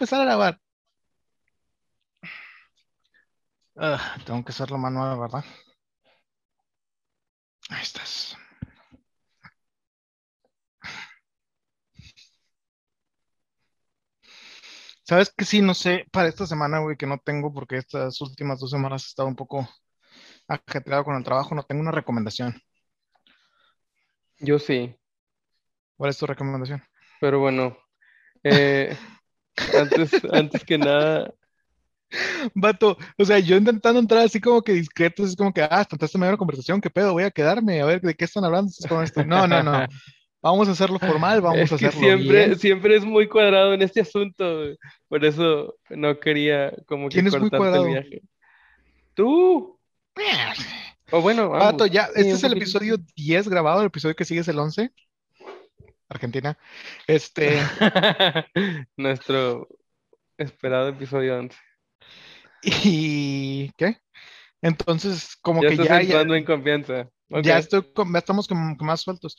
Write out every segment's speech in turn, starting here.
empezar a grabar. Ah, tengo que hacerlo manual, ¿verdad? Ahí estás. ¿Sabes que sí? No sé, para esta semana, güey, que no tengo porque estas últimas dos semanas he estado un poco ajetreado con el trabajo, no tengo una recomendación. Yo sí, ¿Cuál es tu recomendación? pero bueno, eh, antes, antes que nada, Vato, o sea, yo intentando entrar así como que discreto, es como que, ah, esta media conversación, ¿qué pedo? Voy a quedarme a ver de qué están hablando. con esto. No, no, no. Vamos a hacerlo formal, vamos es a que hacerlo siempre, bien. siempre es muy cuadrado en este asunto, por eso no quería como que ¿Quién es muy el cuadrado? viaje. Tú, o bueno, Vato, ambos. ya, este es el episodio 10 grabado, el episodio que sigue es el 11. Argentina. Este, Nuestro esperado episodio 11. y ¿qué? Entonces, como Ya que ya, ya, en confianza. Ok. ya estoy con- ya estamos como que más sueltos.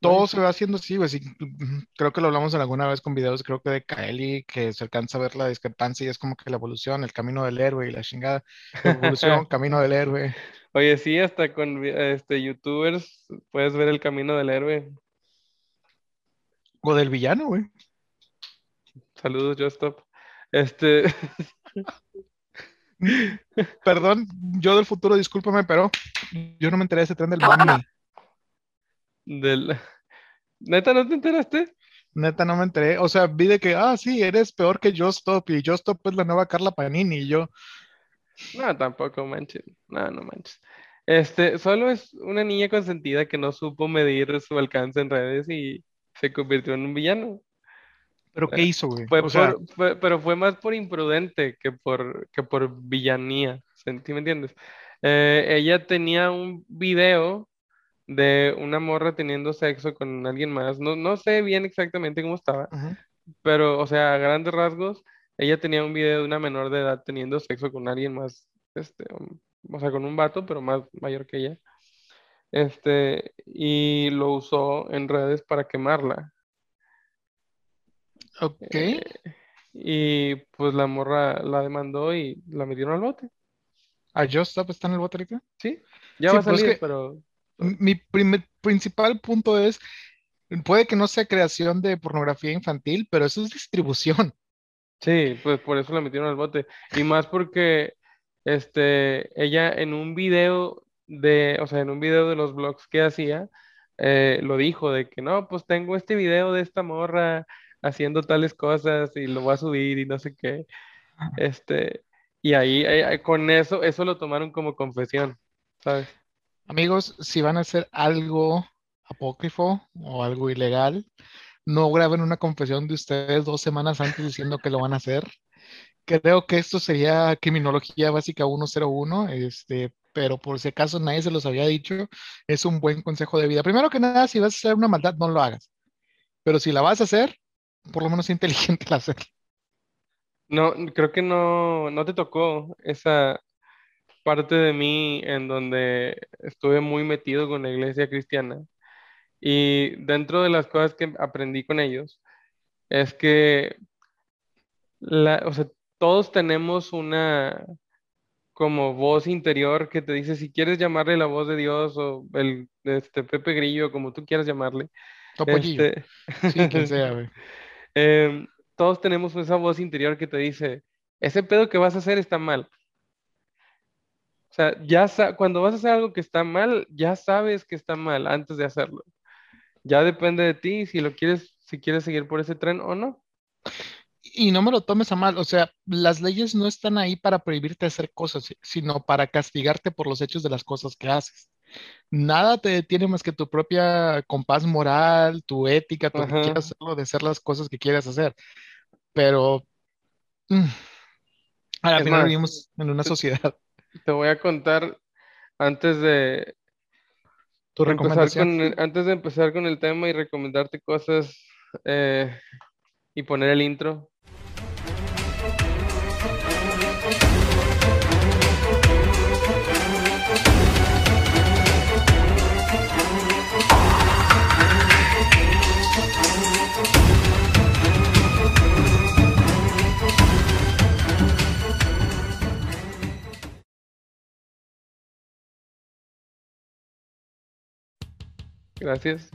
Todo se va haciendo así, güey. sí, mm, creo que lo hablamos en alguna vez con videos, creo que de Kaeli, que se alcanza a ver la discrepancia y es como que la evolución, el camino del héroe y la chingada. Evolución, camino del héroe. Oye, sí, hasta con este youtubers puedes ver el camino del héroe. O del villano, güey. Saludos, Justop. Este, Perdón, yo del futuro, discúlpame, pero yo no me enteré de ese tren del Bambi. del... ¿Neta no te enteraste? Neta, no me enteré. O sea, vi de que, ah, sí, eres peor que Just Stop y Just Stop es la nueva Carla Panini. Y yo, No, tampoco manches. No, no manches. Este, solo es una niña consentida que no supo medir su alcance en redes y se convirtió en un villano. ¿pero qué hizo, güey? Fue O sea, por, fue- pero fue más por imprudente que por, que por villanía. ¿Sí me entiendes? Eh, ella tenía un video de una morra teniendo sexo con alguien más. No, no sé bien exactamente cómo estaba, ujú. pero, o sea, a grandes rasgos, ella tenía un video de una menor de edad teniendo sexo con alguien más, este, o sea, con un vato, pero más mayor que ella. Este, y lo usó en redes para quemarla. ok. Eh, y pues la morra la demandó y la metieron al bote. ¿A Just Stop está en el bote ahorita? ¿Sí? Ya Sí, va a pero es salir, que- pero Mi primer- principal punto es, puede que no sea creación de pornografía infantil, pero eso es distribución. sí, pues por eso la metieron al bote. Y más porque este, ella en un video de, o sea, en un video de los blogs que hacía, eh, lo dijo de que no, pues tengo este video de esta morra haciendo tales cosas y lo voy a subir y no sé qué. Este, y ahí, ahí- con eso, eso lo tomaron como confesión, ¿sabes? Amigos, si van a hacer algo apócrifo o algo ilegal, no graben una confesión de ustedes dos semanas antes diciendo que lo van a hacer. Creo que esto sería criminología básica 101, este, pero por si acaso nadie se los había dicho, es un buen consejo de vida. Primero que nada, si vas a hacer una maldad, no lo hagas. Pero si la vas a hacer, por lo menos sea inteligente al hacerlo. No, creo que no, no te tocó esa parte de mí en donde estuve muy metido con la iglesia cristiana. Y dentro de las cosas que aprendí con ellos es que la, o sea, todos tenemos una como voz interior que te dice si quieres llamarle la voz de Dios o el este Pepe Grillo, como tú quieras llamarle. Topollillo. Este, Sí, quien sea, güey. Em, todos tenemos esa voz interior que te dice, ese pedo que vas a hacer está mal. O sea, ya cuando vas a hacer algo que está mal, ya sabes que está mal antes de hacerlo. Ya depende de ti si lo quieres, si quieres seguir por ese tren o no. Y no me lo tomes a mal, o sea, las leyes no están ahí para prohibirte hacer cosas, sino para castigarte por los hechos de las cosas que haces. Nada te detiene más que tu propia compás moral, tu ética, tu que quieras hacerlo, de hacer las cosas que quieras hacer. Pero mm, a la Es final más, vivimos en una sociedad. te voy a contar antes de Tu recomendación. con antes de empezar con el tema y recomendarte cosas eh, y poner el intro. Gracias.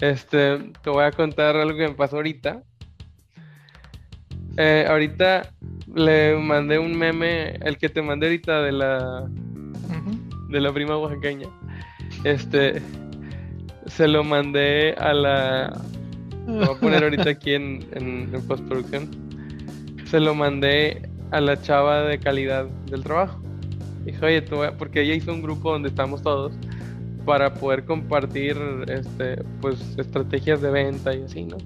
Este, te voy a contar algo que me pasó ahorita. Eh, ahorita le mandé un meme, el que te mandé ahorita de la de la prima oaxaqueña. Este se lo mandé a la lo voy a poner ahorita aquí en, en, postproducción. Se lo mandé a la chava de calidad del trabajo. Dije, oye, porque ella hizo un grupo donde estamos todos para poder compartir este pues estrategias de venta y así, ¿no?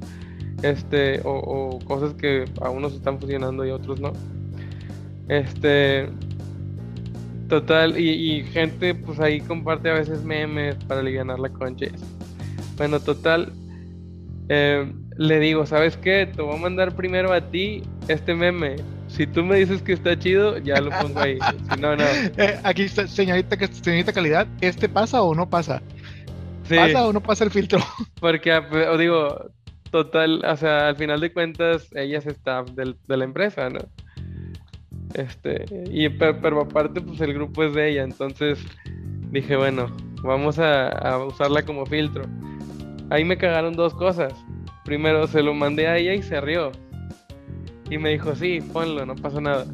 Este, o, cosas que a unos están funcionando y a otros no. Este, total, y, gente pues ahí comparte a veces memes para aliviar la concha. Bueno, total, eh, le digo, ¿sabes qué? Te voy a mandar primero a ti este meme. Si tú me dices que está chido, ya lo pongo ahí. Si no, no. Eh, aquí está, señorita, señorita calidad, ¿este pasa o no pasa? ¿Pasa o no pasa el filtro? Porque, o digo, total, o sea, al final de cuentas, ella es staff del, de la empresa, ¿no? Este, y pero, aparte, pues el grupo es de ella, entonces dije, bueno, vamos a, a usarla como filtro. Ahí me cagaron dos cosas. Primero, se lo mandé a ella y se rió. Y me dijo, sí, ponlo, no pasa nada.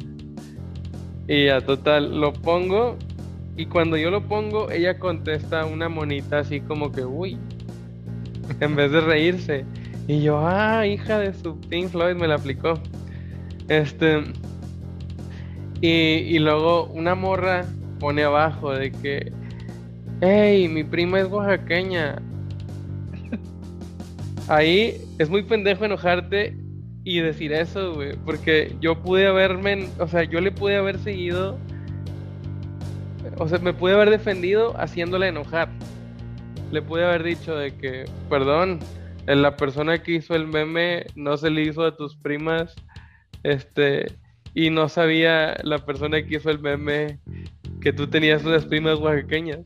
Y a total, lo pongo. Y cuando yo lo pongo, ella contesta una monita así como que, uy. En vez de reírse. Y yo, ah, hija de su Pink Floyd me la aplicó. Este. Y, y luego una morra pone abajo de que, hey, mi prima es oaxaqueña. Ahí es muy pendejo enojarte y decir eso, güey. Porque yo pude haberme, o sea, yo le pude haber seguido, o sea, me pude haber defendido haciéndole enojar. Le pude haber dicho de que, perdón, la persona que hizo el meme no se le hizo a tus primas, este, y no sabía la persona que hizo el meme que tú tenías unas primas oaxaqueñas.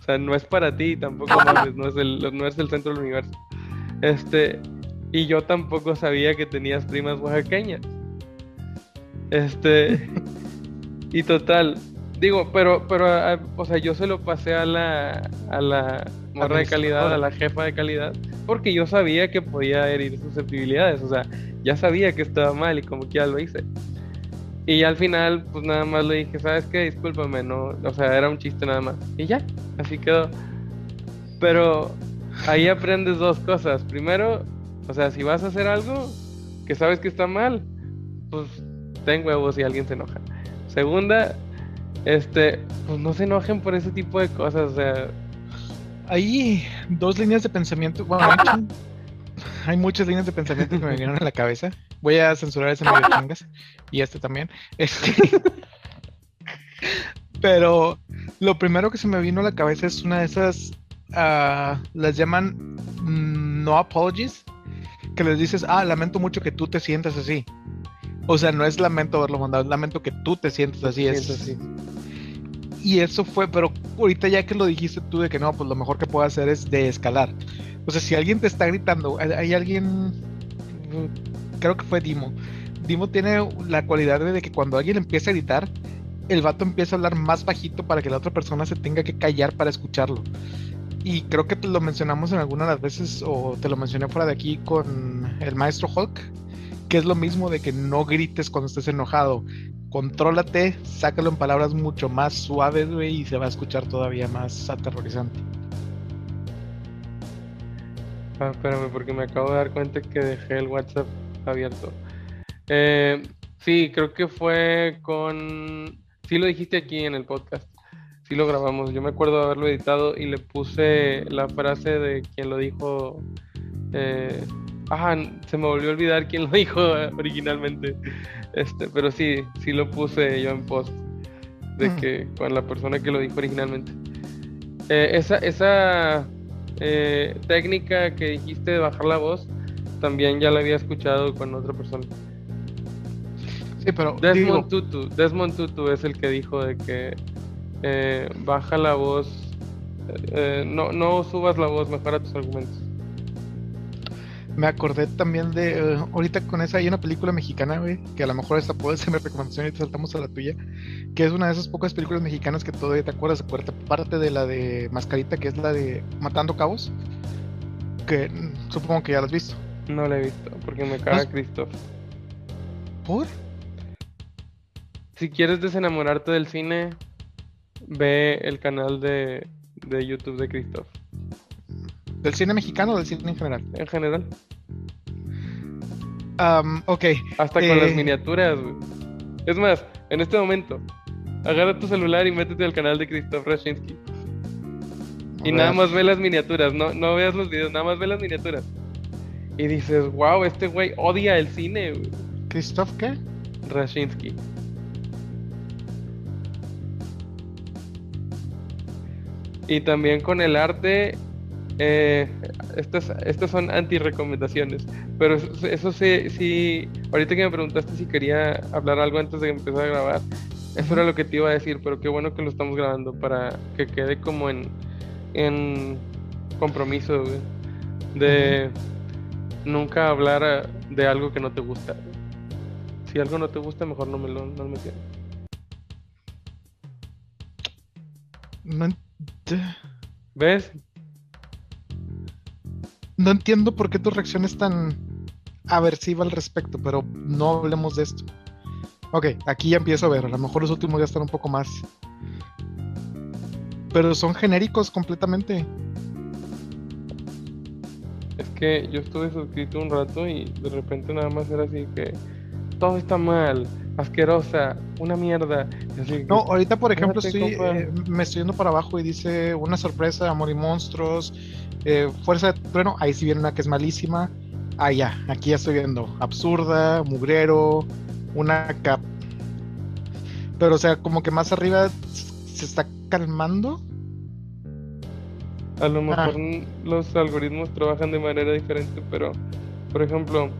O sea, no es para ti, tampoco no es el, no es el centro del universo. Este, y yo tampoco sabía que tenías primas oaxaqueñas. Este. y total. Digo, pero, pero, o sea, yo se lo pasé a la, a la morra de calidad, a la jefa de calidad, porque yo sabía que podía herir susceptibilidades. O sea, ya sabía que estaba mal y como que ya lo hice. Y al final, pues nada más le dije, ¿sabes qué? Discúlpame, no, o sea, era un chiste nada más. Y ya, así quedó. Pero ahí aprendes dos cosas. Primero, o sea, si vas a hacer algo que sabes que está mal, pues ten huevos si alguien se enoja. Segunda, este, pues no se enojen por ese tipo de cosas, o sea. Hay dos líneas de pensamiento. Bueno, hay muchas líneas de pensamiento que me vinieron a la cabeza. Voy a censurar ese medio chingas y este también. Este... Pero lo primero que se me vino a la cabeza es una de esas, uh, las llaman mm, no apologies, que les dices, ah, lamento mucho que tú te sientas así. O sea, no es lamento haberlo mandado, es lamento que tú te sientas así. Es así. Y eso fue, pero ahorita ya que lo dijiste tú de que no, pues lo mejor que puedo hacer es de escalar. O sea, si alguien te está gritando, hay, alguien, creo que fue Dimo. Dimo tiene la cualidad de que cuando alguien empieza a gritar, el vato empieza a hablar más bajito para que la otra persona se tenga que callar para escucharlo y creo que te lo mencionamos en alguna de las veces, o te lo mencioné fuera de aquí con el maestro Hulk, que es lo mismo de que no grites cuando estés enojado. Contrólate, sácalo en palabras mucho más suaves, güey, y se va a escuchar todavía más aterrorizante. Ah, espérame, porque me acabo de dar cuenta que dejé el WhatsApp abierto. Eh, sí, creo que fue con... Sí lo dijiste aquí en el podcast sí lo grabamos. Yo me acuerdo de haberlo editado y le puse la frase de quien lo dijo. Eh, ah, se me volvió a olvidar quién lo dijo originalmente. Este, pero sí, sí lo puse yo en post. De mm. que con la persona que lo dijo originalmente. Eh, esa esa eh, técnica que dijiste de bajar la voz, también ya la había escuchado con otra persona. Sí, pero. Desmond Tutu. Desmond Tutu es el que dijo de que eh, baja la voz, eh, no, no subas la voz, mejora tus argumentos. Me acordé también de. eh, ahorita con esa hay una película mexicana, güey. Que a lo mejor esta puede ser mi recomendación y te saltamos a la tuya. Que es una de esas pocas películas mexicanas que todavía te acuerdas. Acuérdate, parte de la de Mascarita, que es la de Matando Cabos. Que supongo que ya la has visto. No la he visto, porque me caga Pues- Christoph. ¿Por? Si quieres desenamorarte del cine, ve el canal de, de YouTube de Christoph. ¿Del cine mexicano o del cine en general? En general. Am, ok. Hasta con las Eh. miniaturas, güey. Es más, en este momento, agarra tu celular y métete al canal de Christoph Rashinsky. Y nada más ve las miniaturas, no, no veas los videos, nada más ve las miniaturas. Y dices, wow, este güey odia el cine, güey. ¿Christoph qué? Rashinsky. Y también con el arte, eh, estas, estas son anti-recomendaciones. Pero eso, eso sí, sí, ahorita que me preguntaste si quería hablar algo antes de empezar a grabar, eso era lo que te iba a decir, pero qué bueno que lo estamos grabando para que quede como en, en compromiso, güey, de nunca hablar eh, de algo que no te gusta. Si algo no te gusta, mejor no me lo no me ¿Ves? No entiendo por qué tu reacción es tan aversiva al respecto, pero no hablemos de esto. Ok, aquí ya empiezo a ver. A lo mejor los últimos ya están un poco más. Pero son genéricos completamente. Es que yo estuve suscrito un rato y de repente nada más era así que todo está mal, asquerosa, una mierda. así que, No, ahorita por ejemplo estoy, eh, me estoy yendo para abajo y dice una sorpresa, amor y monstruos, eh, fuerza de trueno, ahí sí viene una que es malísima. Ah, ya, aquí ya estoy viendo absurda, mugrero, una cap. Pero o sea, como que más arriba se está calmando. A lo mejor Ah. n- los algoritmos trabajan de manera diferente, pero por ejemplo,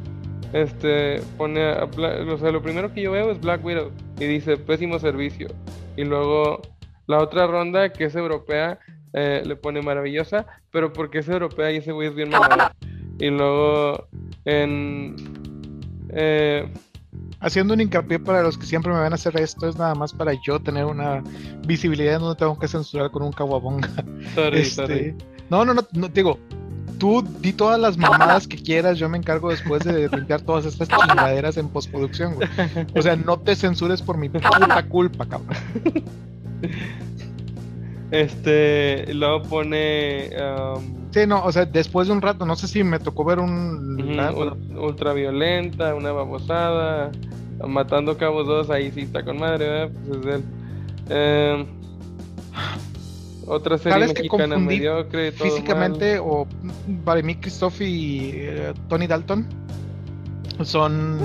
este pone a o sea, lo primero que yo veo es Black Widow y dice pésimo servicio. Y luego la otra ronda que es europea eh, le pone maravillosa, pero porque es europea y ese güey es bien mamador. Y luego en eh, Haciendo un hincapié para los que siempre me van a hacer esto, es nada más para yo tener una visibilidad donde tengo que censurar con un caguabonga. sorry, Este, sorry. No, no, no, no, digo, tú di todas las mamadas que quieras, yo me encargo después de limpiar todas estas chingaderas en postproducción, güey. O sea, no te censures por mi puta culpa, cabrón. Este, luego pone um, Sí, no, o sea, después de un rato, no sé si me tocó ver un... Ul- ultraviolenta, una babosada, matando cabos dos, ahí sí está con madre, ¿verdad? Pues es él. Em, otra serie ¿Sabes que mexicana mediocre, todo físicamente, o para mí, Christoph y eh, Tony Dalton son...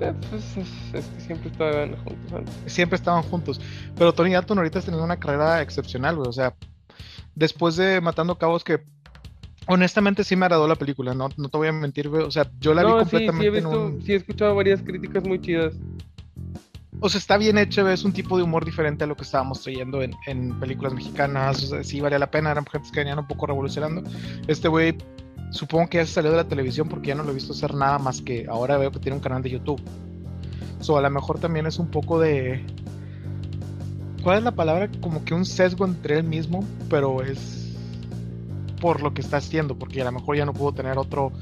Eh, pues, es, es que siempre estaban juntos antes. siempre estaban juntos. Pero Tony Dalton ahorita está teniendo una carrera excepcional, güey. O sea, después de Matando Cabos, que honestamente sí me agradó la película, no, no te voy a mentir, güey. O sea, yo la vi No, sí, sí he completamente en visto, un. sí he escuchado varias críticas muy chidas. O sea, está bien hecho, güey, es un tipo de humor diferente a lo que estábamos trayendo en, en películas mexicanas. O sea, sí valía la pena, eran gente que venían un poco revolucionando. Este güey, supongo que ya se salió de la televisión porque ya no lo he visto hacer nada más que ahora veo que tiene un canal de YouTube. So, a lo mejor también es un poco de. ¿Cuál es la palabra? Como que un sesgo entre él mismo, pero es por lo que está haciendo, porque a lo mejor ya no pudo tener otro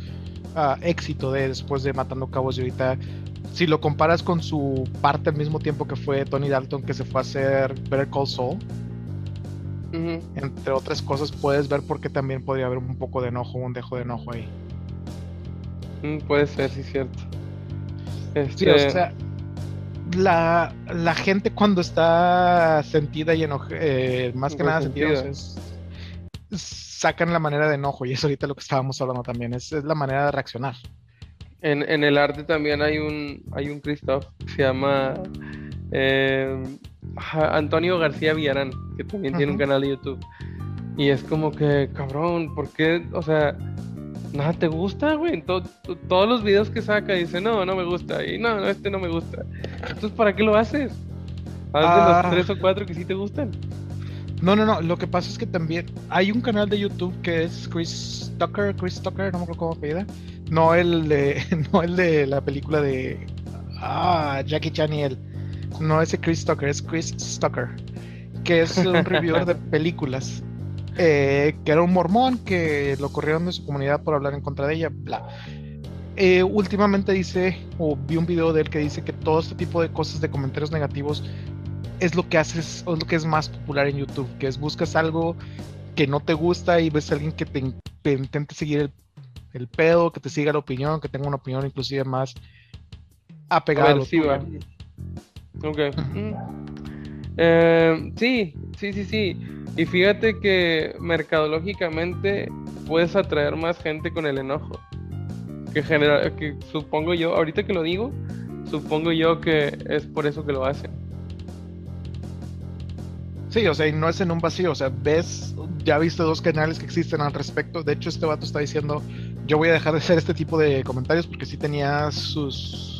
ah, éxito de después de Matando Cabos y ahorita si lo comparas con su parte al mismo tiempo que fue Tony Dalton que se fue a hacer Better Call Saul, Entre otras cosas puedes ver por qué también podría haber un poco de enojo, un dejo de enojo ahí. Mm, puede ser, sí, cierto. Sí, Este, o sea, la, la gente cuando está sentida y enojada, más que nada sentida, o sea, Resentida. es- sacan la manera de enojo y es ahorita lo que estábamos hablando también, es, es la manera de reaccionar. En, en el arte también hay un, hay un Christoph que se llama eh, Antonio García Villarán, que también tiene un canal de YouTube. Y es como que, cabrón, ¿por qué? O sea, nada te gusta, güey. To- to- todos los videos que saca dice, no, no me gusta. Y no, no, este no me gusta. Entonces, ¿para qué lo haces? Haz de Ah. los tres o cuatro que sí te gustan. No, no, no, lo que pasa es que también hay un canal de YouTube que es Chris Tucker, Chris Tucker, no me acuerdo cómo apellida, No el de, no el de la película de ah, Jackie Chan y él. No ese Chris Tucker, es Chris Stucker, que es un reviewer de películas. Eh, que era un mormón que lo corrieron de su comunidad por hablar en contra de ella, bla. Eh, últimamente dice, o vi un video de él que dice que todo este tipo de cosas, de comentarios negativos, es lo que haces, es lo que es más popular en YouTube, que es buscas algo que no te gusta y ves a alguien que te, intente seguir el, el, pedo, que te siga la opinión, que tenga una opinión inclusive más apegada a, Ok. Mm. Eh, sí, sí, sí, sí. Y fíjate que mercadológicamente puedes atraer más gente con el enojo. Que, genera, que supongo yo, ahorita que lo digo, supongo yo que es por eso que lo hacen. Sí, o sea, y no es en un vacío, o sea, ves, ya viste dos canales que existen al respecto. De hecho, este vato está diciendo, yo voy a dejar de hacer este tipo de comentarios porque sí tenía sus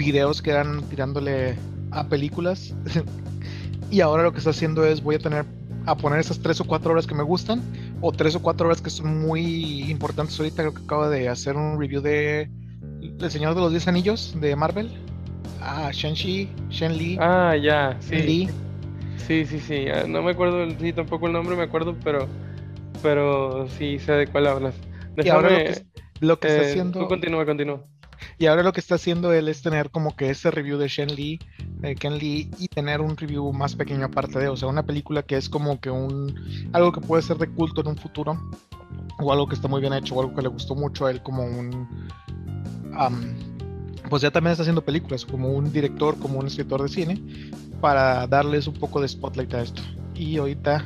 videos que eran tirándole a películas. y ahora lo que está haciendo es, voy a tener a poner esas tres o cuatro horas que me gustan, o tres o cuatro horas que son muy importantes ahorita. Creo que acabo de hacer un review de El Señor de los Diez Anillos de Marvel. Ah, Shen-Chi, Shen-Li. Ah, ya, sí. Sí, sí, sí. Ah, no me acuerdo, sí, tampoco el nombre me acuerdo, pero, pero sí sé de cuál hablas. y ahora lo que, está eh, haciendo. continúa, continúa. Y ahora lo que está haciendo él es tener como que ese review de Shen Li, Ken Lee, y tener un review más pequeño aparte de, o sea, una película que es como que un algo que puede ser de culto en un futuro, o algo que está muy bien hecho, o algo que le gustó mucho a él como un pues ya también está haciendo películas, como un director, como un escritor de cine, para darles un poco de spotlight a esto. Y ahorita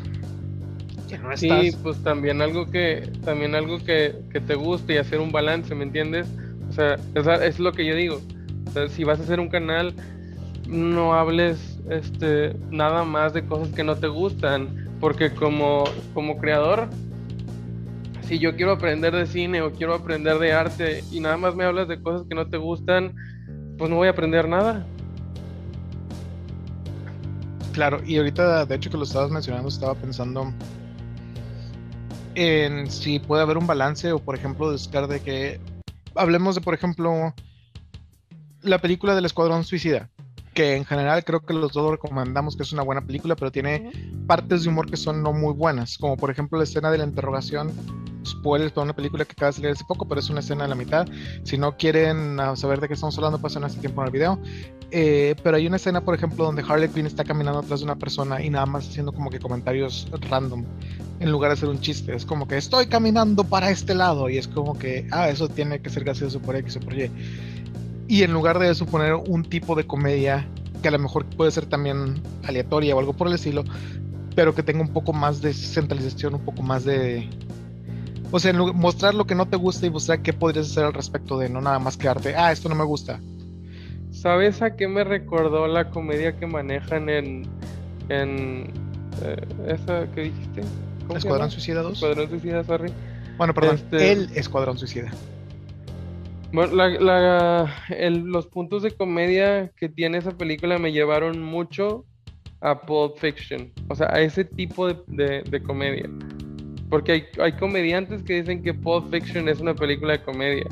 que no estás... Sí, pues también algo que también algo que, que, te guste y hacer un balance, ¿me entiendes? O sea, es, lo que yo digo. si vas a hacer un canal, no hables este nada más de cosas que no te gustan, porque como como creador si yo quiero aprender de cine o quiero aprender de arte y nada más me hablas de cosas que no te gustan, pues no voy a aprender nada. Claro, y ahorita, de hecho, que lo estabas mencionando, estaba pensando en si puede haber un balance o, por ejemplo, buscar de que hablemos de, por ejemplo, la película del Escuadrón Suicida, que en general creo que los dos recomendamos que es una buena película, pero tiene partes de humor que son no muy buenas, como por ejemplo la escena de la interrogación spoilers para una película que acaba de salir hace poco, pero es una escena en la mitad. Si no quieren ah, saber de qué estamos hablando, pasen este tiempo en el video. Eh, pero hay una escena, por ejemplo, donde Harley Quinn está caminando atrás de una persona y nada más haciendo como que comentarios random en lugar de hacer un chiste. Es como que estoy caminando para este lado y es como que, ah, eso tiene que ser gracioso por X o por Y. Y en lugar de eso poner un tipo de comedia que a lo mejor puede ser también aleatoria o algo por el estilo, pero que tenga un poco más de centralización, un poco más de, o sea, mostrar lo que no te gusta y mostrar qué podrías hacer al respecto de no nada más quedarte, ah, esto no me gusta. ¿Sabes a qué me recordó la comedia que manejan en. en. Eh, esa que dijiste? Escuadrón Suicida 2. Escuadrón Suicida, sorry. Bueno, perdón, este, el Escuadrón Suicida. Bueno, la, los puntos de comedia que tiene esa película me llevaron mucho a Pulp Fiction. O sea, a ese tipo de, de comedia. Porque hay, hay comediantes que dicen que Pulp Fiction es una película de comedia.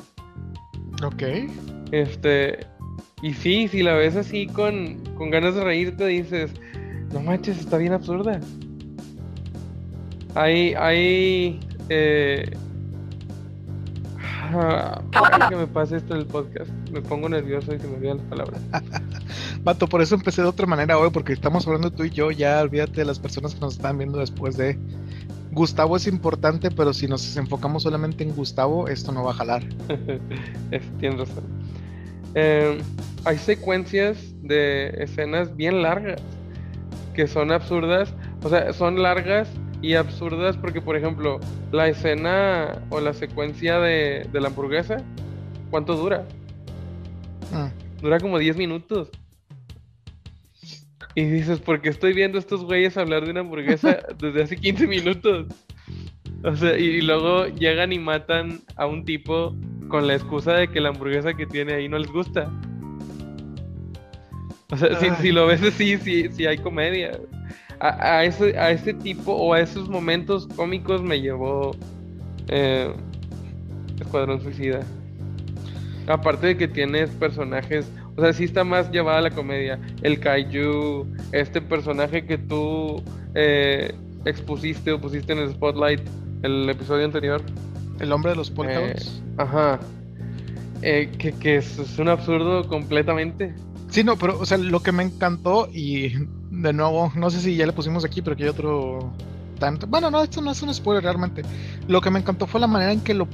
Ok. Este. Y sí, si la ves así con, con ganas de reírte, dices, no manches, está bien absurda. Hay, hay, eh, que me pase esto el podcast. Me pongo nervioso y se me olvidan las palabras. Vato, por eso empecé de otra manera hoy, porque estamos hablando tú y yo. Ya olvídate de las personas que nos están viendo después de. Gustavo es importante, pero si nos enfocamos solamente en Gustavo, esto no va a jalar. Tienes razón. Em, hay secuencias de escenas bien largas que son absurdas. O sea, son largas y absurdas porque, por ejemplo, la escena o la secuencia de, la hamburguesa, ¿cuánto dura? Ah. Dura como 10 minutos. Y dices, ¿por qué estoy viendo a estos güeyes hablar de una hamburguesa desde hace 15 minutos? O sea, y, luego llegan y matan a un tipo con la excusa de que la hamburguesa que tiene ahí no les gusta. O sea, si, lo ves así, sí, sí hay comedia. A, ese, a tipo o a esos momentos cómicos me llevó eh, Escuadrón Suicida. Aparte de que tienes personajes, o sea, sí está más llevada a la comedia. El Kaiju, este personaje que tú eh, expusiste o pusiste en el spotlight el episodio anterior. El hombre de los Eh, polkadots. ajá. Eh, que, que es, es un absurdo completamente. Sí, no, pero, o sea, lo que me encantó y de nuevo, no sé si ya le pusimos aquí, pero aquí hay otro tanto. Bueno, no, esto no es un spoiler realmente. Lo que me encantó fue la manera en que lo,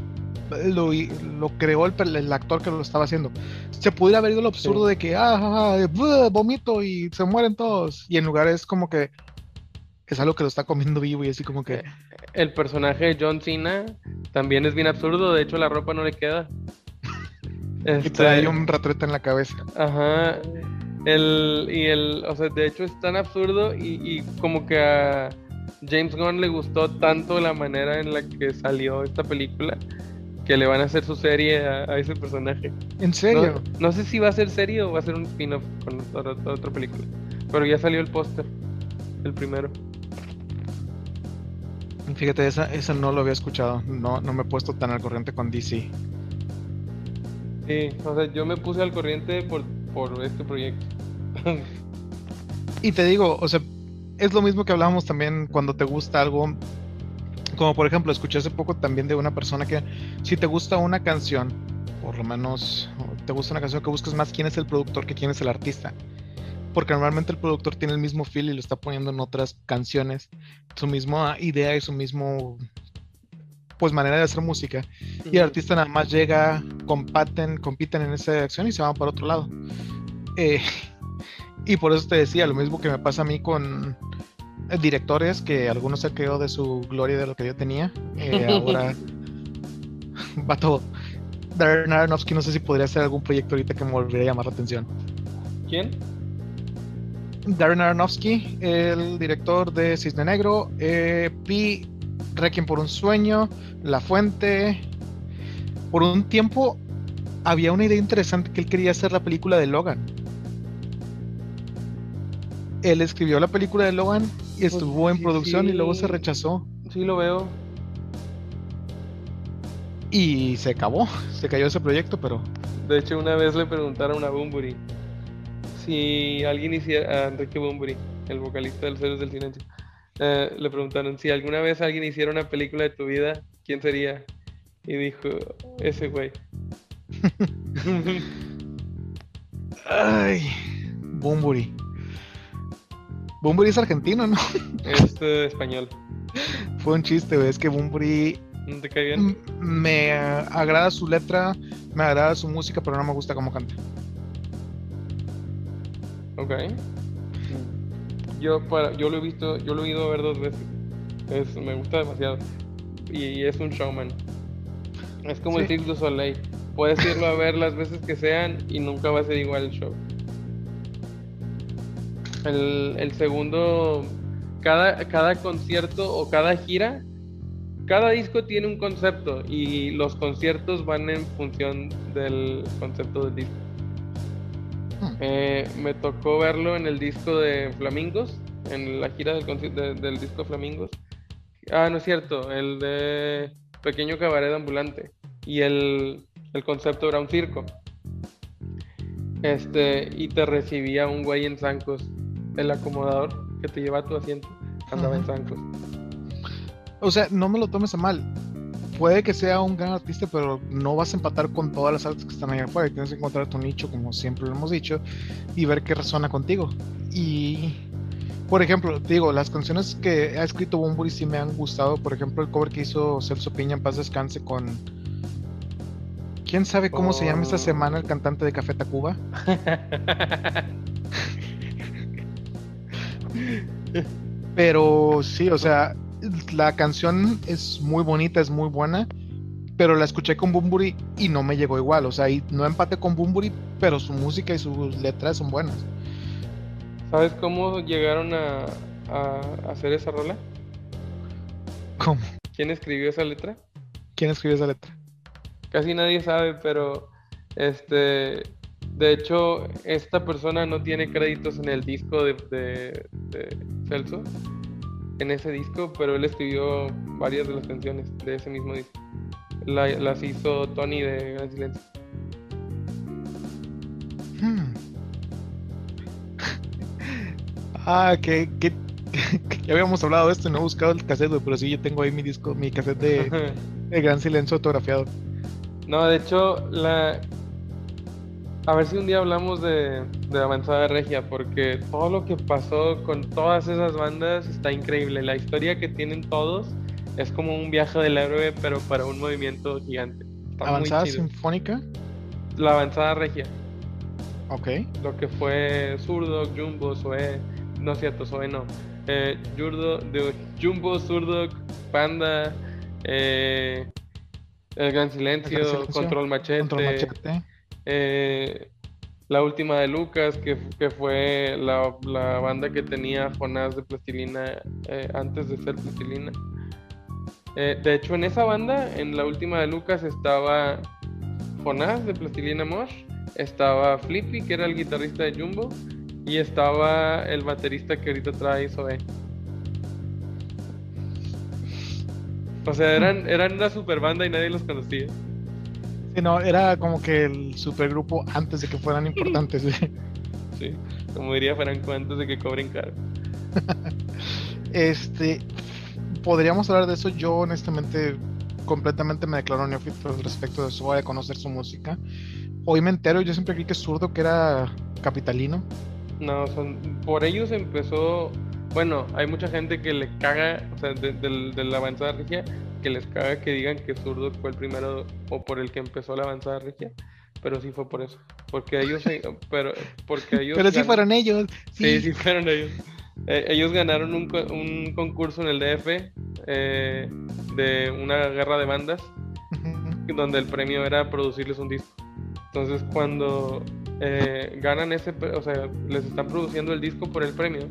lo, lo creó el, el actor que lo estaba haciendo. Se pudiera haber ido lo absurdo Sí. de que, ah, ah, ah, buh, vomito y se mueren todos. Y en lugar es como que es algo que lo está comiendo vivo y así como que. El personaje de John Cena también es bien absurdo, de hecho la ropa no le queda. Y Este, trae un retrete en la cabeza. Ajá. El, y el, o sea, de hecho es tan absurdo y, y como que a James Gunn le gustó tanto la manera en la que salió esta película que le van a hacer su serie a, a ese personaje. ¿En serio? No, no sé si va a ser serie o va a ser un spin-off con otra, otra- otra película. Pero ya salió el póster, el primero. Fíjate, esa, esa no lo había escuchado. No, no me he puesto tan al corriente con DC. Sí, o sea, yo me puse al corriente por, por este proyecto. Y te digo, o sea, es lo mismo que hablábamos también cuando te gusta algo. Como por ejemplo, escuché hace poco también de una persona que si te gusta una canción, por lo menos te gusta una canción que busques más quién es el productor que quién es el artista. Porque normalmente el productor tiene el mismo feel y lo está poniendo en otras canciones, su misma idea y su mismo pues manera de hacer música. Y el artista nada más llega, compaten, compiten en esa acción y se van para otro lado. Eh, y por eso te decía, lo mismo que me pasa a mí con directores, que algunos se quedó de su gloria de lo que yo tenía. Eh, ahora va todo. Darren Aronofsky no sé si podría hacer algún proyecto ahorita que me volvería a llamar la atención. ¿Quién? Darren Aronofsky, el director de Cisne Negro, eh, Pi, Requiem por un sueño, La Fuente. Por un tiempo había una idea interesante que él quería hacer la película de Logan. Él escribió la película de Logan y estuvo en sí, producción y luego se rechazó Sí, lo veo. y se acabó, se cayó ese proyecto, pero De hecho, una vez le preguntaron a Bumburi si alguien hiciera, a Enrique Bumburi, el vocalista de los Héroes del Silencio, eh, le preguntaron si alguna vez alguien hiciera una película de tu vida, ¿quién sería? Y dijo, ese güey. ay, Bumburi. Bumburi es argentino, ¿no? es eh, español. Fue un chiste, güey, es que Bumburi ¿No te cae bien? Me agrada su letra, me agrada su música, pero no me gusta cómo canta. Ok. Yo, para, yo lo he visto, yo lo he ido a ver dos veces. Es, me gusta demasiado. Y, es un showman. Es como el Sí. Cirque du Soleil. Puedes irlo a ver las veces que sean y nunca va a ser igual el show. El, el segundo, cada, cada concierto o cada gira, cada disco tiene un concepto y los conciertos van en función del concepto del disco. Hmm. Eh, me tocó verlo en el disco de Flamingos, en la gira del, de- del disco Flamingos. Ah, no es cierto, el de Pequeño Cabaret Ambulante. Y el, el concepto era un circo. Este, y te recibía un güey en zancos. El acomodador que te lleva a tu asiento andaba en Ujú. zancos. O sea, no me lo tomes a mal. Puede que sea un gran artista, pero no vas a empatar con todas las artes que están allá afuera. Tienes que encontrar tu nicho, como siempre lo hemos dicho, y ver qué resuena contigo. Y, por ejemplo, te digo, las canciones que ha escrito Bumburi sí me han gustado. Por ejemplo, el cover que hizo Celso Piña en paz descanse con. ¿Quién sabe cómo se llama esta Oh. semana el cantante de Café Tacuba? Pero sí, o sea, la canción es muy bonita, es muy buena, pero la escuché con Bumburi y no me llegó igual. O sea, y no empate con Bumburi, pero su música y sus letras son buenas. ¿Sabes cómo llegaron a, a hacer esa rola? ¿Cómo? ¿Quién escribió esa letra? ¿Quién escribió esa letra? Casi nadie sabe, pero este, de hecho, esta persona no tiene créditos en el disco de, de- de Celso, en ese disco, pero él escribió varias de las canciones de ese mismo disco. las hizo Tony de Gran Silencio. Hmm. ah, que, que, ya habíamos hablado de esto y no he buscado el cassette, pero sí, yo tengo ahí mi disco, mi cassette de, de Gran Silencio autografiado. No, de hecho, la... A ver si un día hablamos de, de Avanzada Regia, porque todo lo que pasó con todas esas bandas está increíble. La historia que tienen todos es como un viaje del héroe, pero para un movimiento gigante. ¿Avanzada Sinfónica? La Avanzada Regia. Ok. Lo que fue Zurdo, Jumbo, Zoe. No es cierto, Zoe no. Eh, de, Jumbo, Zurdo, Panda, eh, El Gran Silencio, Control Machete. Eh, la última de Lucas, que, fue la, banda que tenía Jonás de Plastilina eh, antes de ser Plastilina. Eh, de hecho, en esa banda, en la última de Lucas, estaba Jonás de Plastilina Mosh, estaba Flippy, que era el guitarrista de Jumbo, y estaba el baterista que ahorita trae Zoe. O sea, eran, eran una super banda y nadie los conocía. No, era como que el supergrupo antes de que fueran importantes. sí, como diría Franco, antes de que cobren caro. este, podríamos hablar de eso. Yo, honestamente, completamente me declaro neófito respecto de eso, de conocer su música. Hoy me entero, yo siempre creí que es zurdo, que era capitalino. No, son, por ellos empezó bueno, hay mucha gente que le caga, o sea, de, de, la avanzada regia, que les caga que digan que Zurdo fue el primero o por el que empezó la avanzada regia, pero sí fue por eso, porque ellos, pero, porque ellos. pero sí fueron ellos. Sí, sí, fueron ellos. Eh, ellos ganaron un, un, concurso en el DF eh, de una guerra de bandas, donde el premio era producirles un disco. Entonces, cuando eh, ganan ese, o sea, les están produciendo el disco por el premio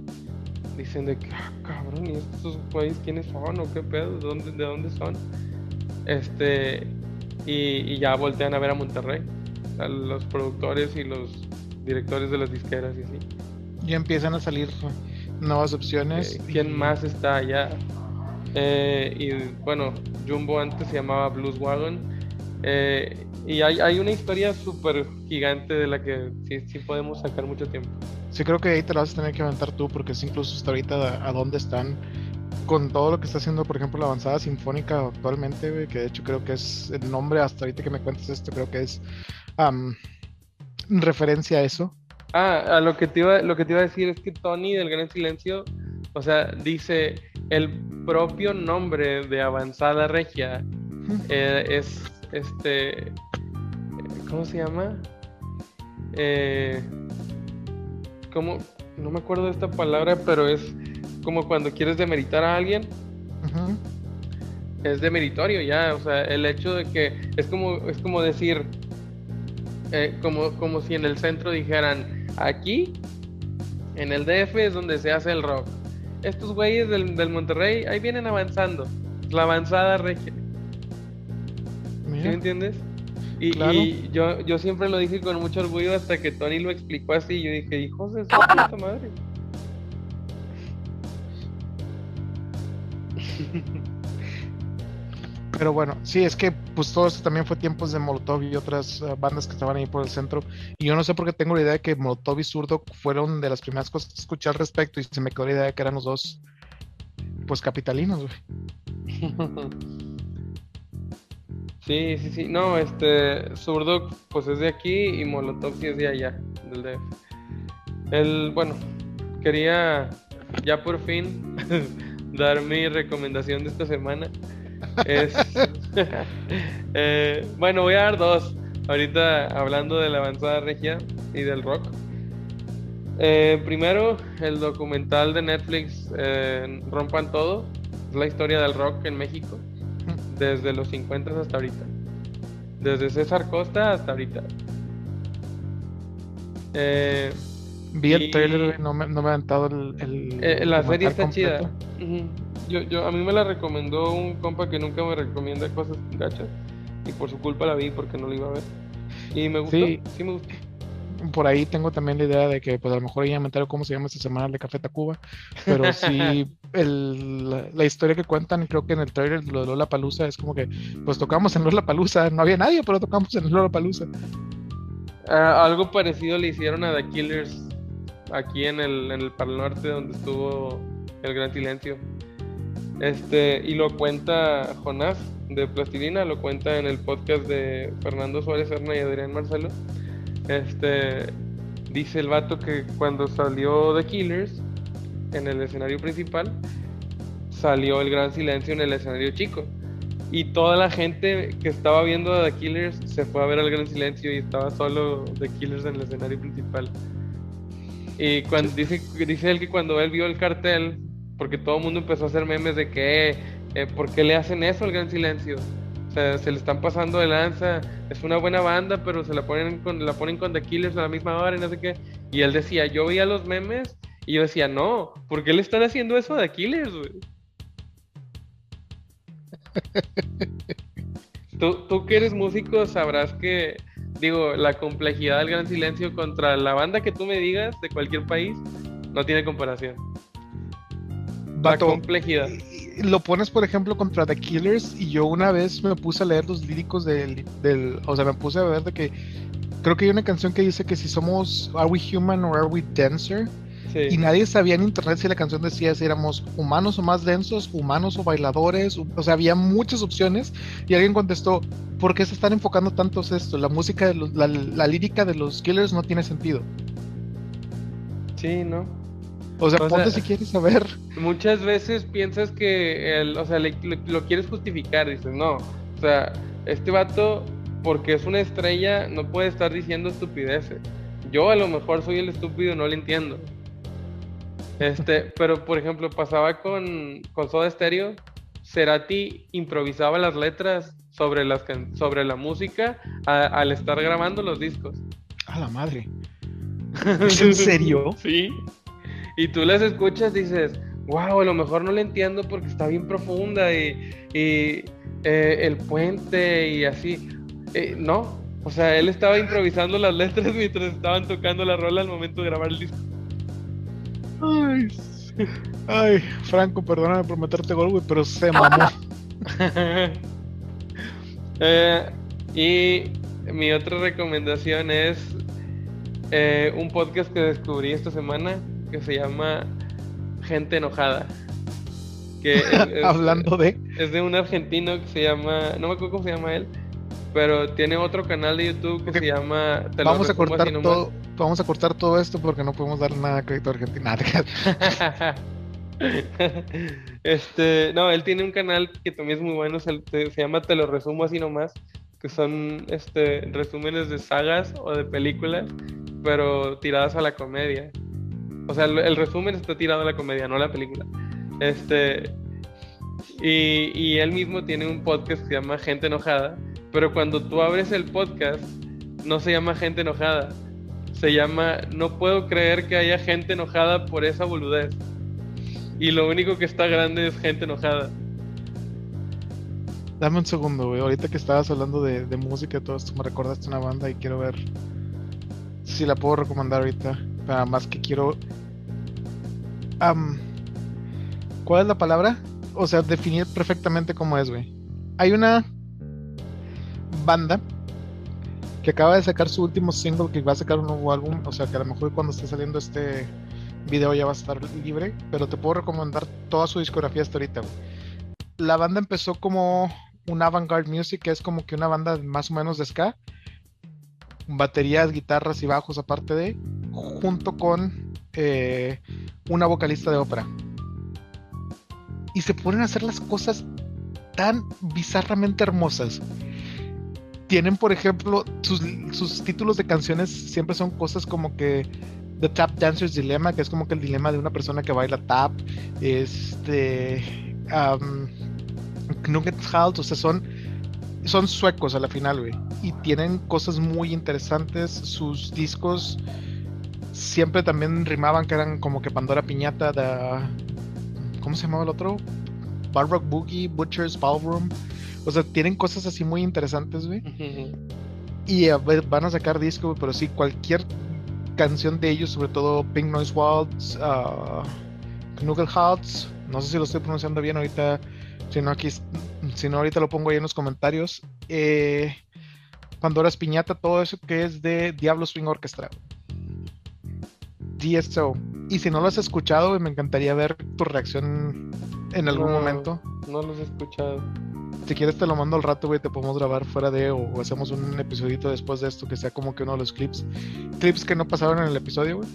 dicen de que, ah, cabrón, ¿y estos güeyes quiénes son o qué pedo? ¿De dónde, de dónde son? Este, y, ya voltean a ver a Monterrey, a los productores y los directores de las disqueras y así. Y empiezan a salir nuevas opciones. ¿Quién más está allá? Eh, y bueno, Jumbo antes se llamaba Blues Wagon. Eh, y hay, hay, una historia súper gigante de la que sí, sí podemos sacar mucho tiempo. Sí, creo que ahí te la vas a tener que aventar tú, porque es incluso hasta ahorita a, dónde están con todo lo que está haciendo, por ejemplo, la avanzada sinfónica actualmente, que de hecho creo que es el nombre hasta ahorita que me cuentas esto, creo que es referencia a eso. Ah, a lo que te iba, lo que te iba a decir es que Tony del Gran Silencio, o sea, dice el propio nombre de avanzada regia eh, es este, ¿cómo se llama? Eh, como, no me acuerdo de esta palabra, pero es como cuando quieres demeritar a alguien. Es demeritorio ya, o sea, el hecho de que es como, es como decir, eh, como, como si en el centro dijeran, aquí, en el DF es donde se hace el rock. Estos güeyes del, del Monterrey ahí vienen avanzando, la avanzada regia. ¿Sí me entiendes? Y, yo, yo siempre lo dije con mucho orgullo hasta que Tony lo explicó así. Y yo dije, hijos de su puta madre. Pero bueno, sí, es que pues todo esto también fue tiempos de Molotov y otras eh, bandas que estaban ahí por el centro. Y yo no sé por qué tengo la idea de que Molotov y Zurdo fueron de las primeras cosas que escuché al respecto y se me quedó la idea de que eran los dos, pues capitalinos, güey. Sí, sí, sí. No, este, Zurdo pues es de aquí y Molotov sí es de allá, del bueno, quería ya por fin dar mi recomendación de esta semana. Es, eh, bueno, voy a dar dos. Ahorita hablando de la avanzada regia y del rock. Eh, primero, el documental de Netflix eh, Rompan Todo. Es la historia del rock en México desde los 50 hasta ahorita. Desde César Costa hasta ahorita. Eh, Vi el trailer, no me, no me ha aventado el. Eh, la serie está chida. yo, yo, a mí me la recomendó un compa que nunca me recomienda cosas gachas. Y por su culpa la vi porque no la iba a ver. Y me gustó, sí, me gustó. Por ahí tengo también la idea de que pues a lo mejor ya me entero cómo se llama esta semana de Café Tacuba, pero sí el, la, historia que cuentan, creo que en el trailer de Lola Palusa es como que pues tocamos en Lola Palusa, no había nadie, pero tocamos en Lola Palusa. Ah, algo parecido le hicieron a The Killers aquí en el, en el Pal Norte donde estuvo el Gran Silencio. Este, y lo cuenta Jonás de Plastilina, lo cuenta en el podcast de Fernando Suárez Serna y Adrián Marcelo. Este, dice el vato que cuando salió The Killers en el escenario principal, salió el gran silencio en el escenario chico. Y toda la gente que estaba viendo a The Killers se fue a ver al gran silencio y estaba solo The Killers en el escenario principal. Y cuando dice, dice él que cuando él vio el cartel, porque todo el mundo empezó a hacer memes de que, eh, ¿por qué le hacen eso al gran silencio? Sea, se le están pasando de lanza, es una buena banda, pero se la ponen con, la ponen con The Killers a la misma hora y no sé qué. Y él decía, yo veía los memes y yo decía, no, ¿por qué le están haciendo eso a The Killers, güey? tú, tú que eres músico sabrás que, digo, la complejidad del gran silencio contra la banda que tú me digas de cualquier país no tiene comparación. La complejidad. Lo pones, por ejemplo, contra The Killers y yo una vez me puse a leer los líricos del, del o sea, me puse a ver de que creo que hay una canción que dice que si somos Are We Human or Are We Dancer? Y nadie sabía en internet si la canción decía si éramos humanos o más densos, humanos o bailadores, o sea, había muchas opciones y alguien contestó, ¿por qué se están enfocando tantos esto? La música, de la, lírica de los Killers no tiene sentido. Sí, ¿no? O sea, ponte si quieres saber. Muchas veces piensas que, el, o sea, lo quieres justificar, dices, no, o sea, este vato, porque es una estrella, no puede estar diciendo estupideces. Yo a lo mejor soy el estúpido, no lo entiendo. Este, pero por ejemplo, pasaba con, con Soda Stereo, Cerati improvisaba las letras sobre, las, sobre la música al estar grabando los discos. A la madre. ¿Es en serio? sí. Y tú las escuchas y dices, wow, a lo mejor no la entiendo porque está bien profunda y, y eh, el puente y así. Eh, no, o sea, él estaba improvisando las letras mientras estaban tocando la rola al momento de grabar el disco. Ay, ay, Franco, perdóname por meterte gol, güey, pero se mamó. Eh, y mi otra recomendación es un podcast que descubrí esta semana que se llama Gente Enojada. Que Hablando de. Es de un argentino que se llama. No me acuerdo cómo se llama él. Pero tiene otro canal de YouTube que se llama. vamos a cortar todo. Vamos a cortar todo esto porque no podemos dar nada a crédito a Argentina. este, no, él tiene un canal que también es muy bueno, se, llama Te lo resumo así nomás, que son este resúmenes de sagas o de películas, pero tiradas a la comedia. O sea, el, resumen está tirado a la comedia, no a la película. Este, y, y él mismo tiene un podcast que se llama Gente Enojada, pero cuando tú abres el podcast, no se llama Gente Enojada, se llama No puedo creer que haya gente enojada por esa boludez. Y lo único que está grande es gente enojada. Dame un segundo, güey. Ahorita que estabas hablando de, música y todo esto, me recordaste una banda y quiero ver si la puedo recomendar ahorita. Nada más que quiero. ¿Cuál es la palabra? O sea, definir perfectamente cómo es, güey. Hay una banda que acaba de sacar su último single, que va a sacar un nuevo álbum, o sea que a lo mejor cuando esté saliendo este video ya va a estar libre, pero te puedo recomendar toda su discografía hasta ahorita. La banda empezó como un avant-garde music, que es como que una banda más o menos de ska, baterías, guitarras y bajos aparte de, junto con eh, una vocalista de ópera. Y se ponen a hacer las cosas tan bizarramente hermosas. Tienen, por ejemplo, sus, títulos de canciones siempre son cosas como que The Tap Dancer's Dilemma, que es como que el dilema de una persona que baila tap, este, um, Halt, o sea, son, son suecos a la final, güey, y tienen cosas muy interesantes, sus discos siempre también rimaban que eran como que Pandora Piñata, de, ¿cómo se llamaba el otro? Bar Rock Boogie, Butcher's Ballroom. O sea, tienen cosas así muy interesantes, güey. Y van a sacar disco, pero sí, cualquier canción de ellos, sobre todo Pink Noise Waltz, uh, Knuckleheads, no sé si lo estoy pronunciando bien ahorita, si no aquí, si no ahorita lo pongo ahí en los comentarios. Eh, Pandora's Piñata, todo eso que es de Diablo Swing Orchestra. DSO. Y si no lo has escuchado, me encantaría ver tu reacción en algún momento. No los he escuchado. Si quieres te lo mando al rato, güey, te podemos grabar fuera de o hacemos un episodito después de esto que sea como que uno de los clips. Clips que no pasaron en el episodio, güey.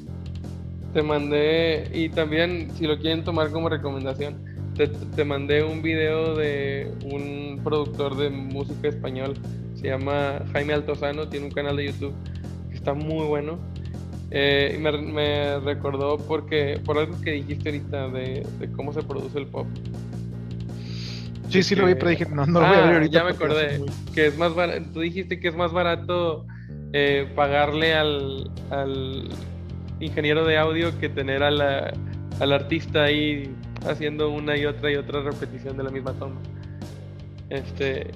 Te mandé, y también si lo quieren tomar como recomendación, te, te mandé un video de un productor de música español se llama Jaime Altozano, tiene un canal de YouTube que está muy bueno. Eh, me, me, recordó porque por algo que dijiste ahorita de, cómo se produce el pop. Sí, sí lo vi, pero dije, no, no lo voy a ver ah, ahorita. Ya me acordé. Que es más barato, tú dijiste que es más barato eh, pagarle al, al, ingeniero de audio que tener a la, al artista ahí haciendo una y otra y otra repetición de la misma toma. Este,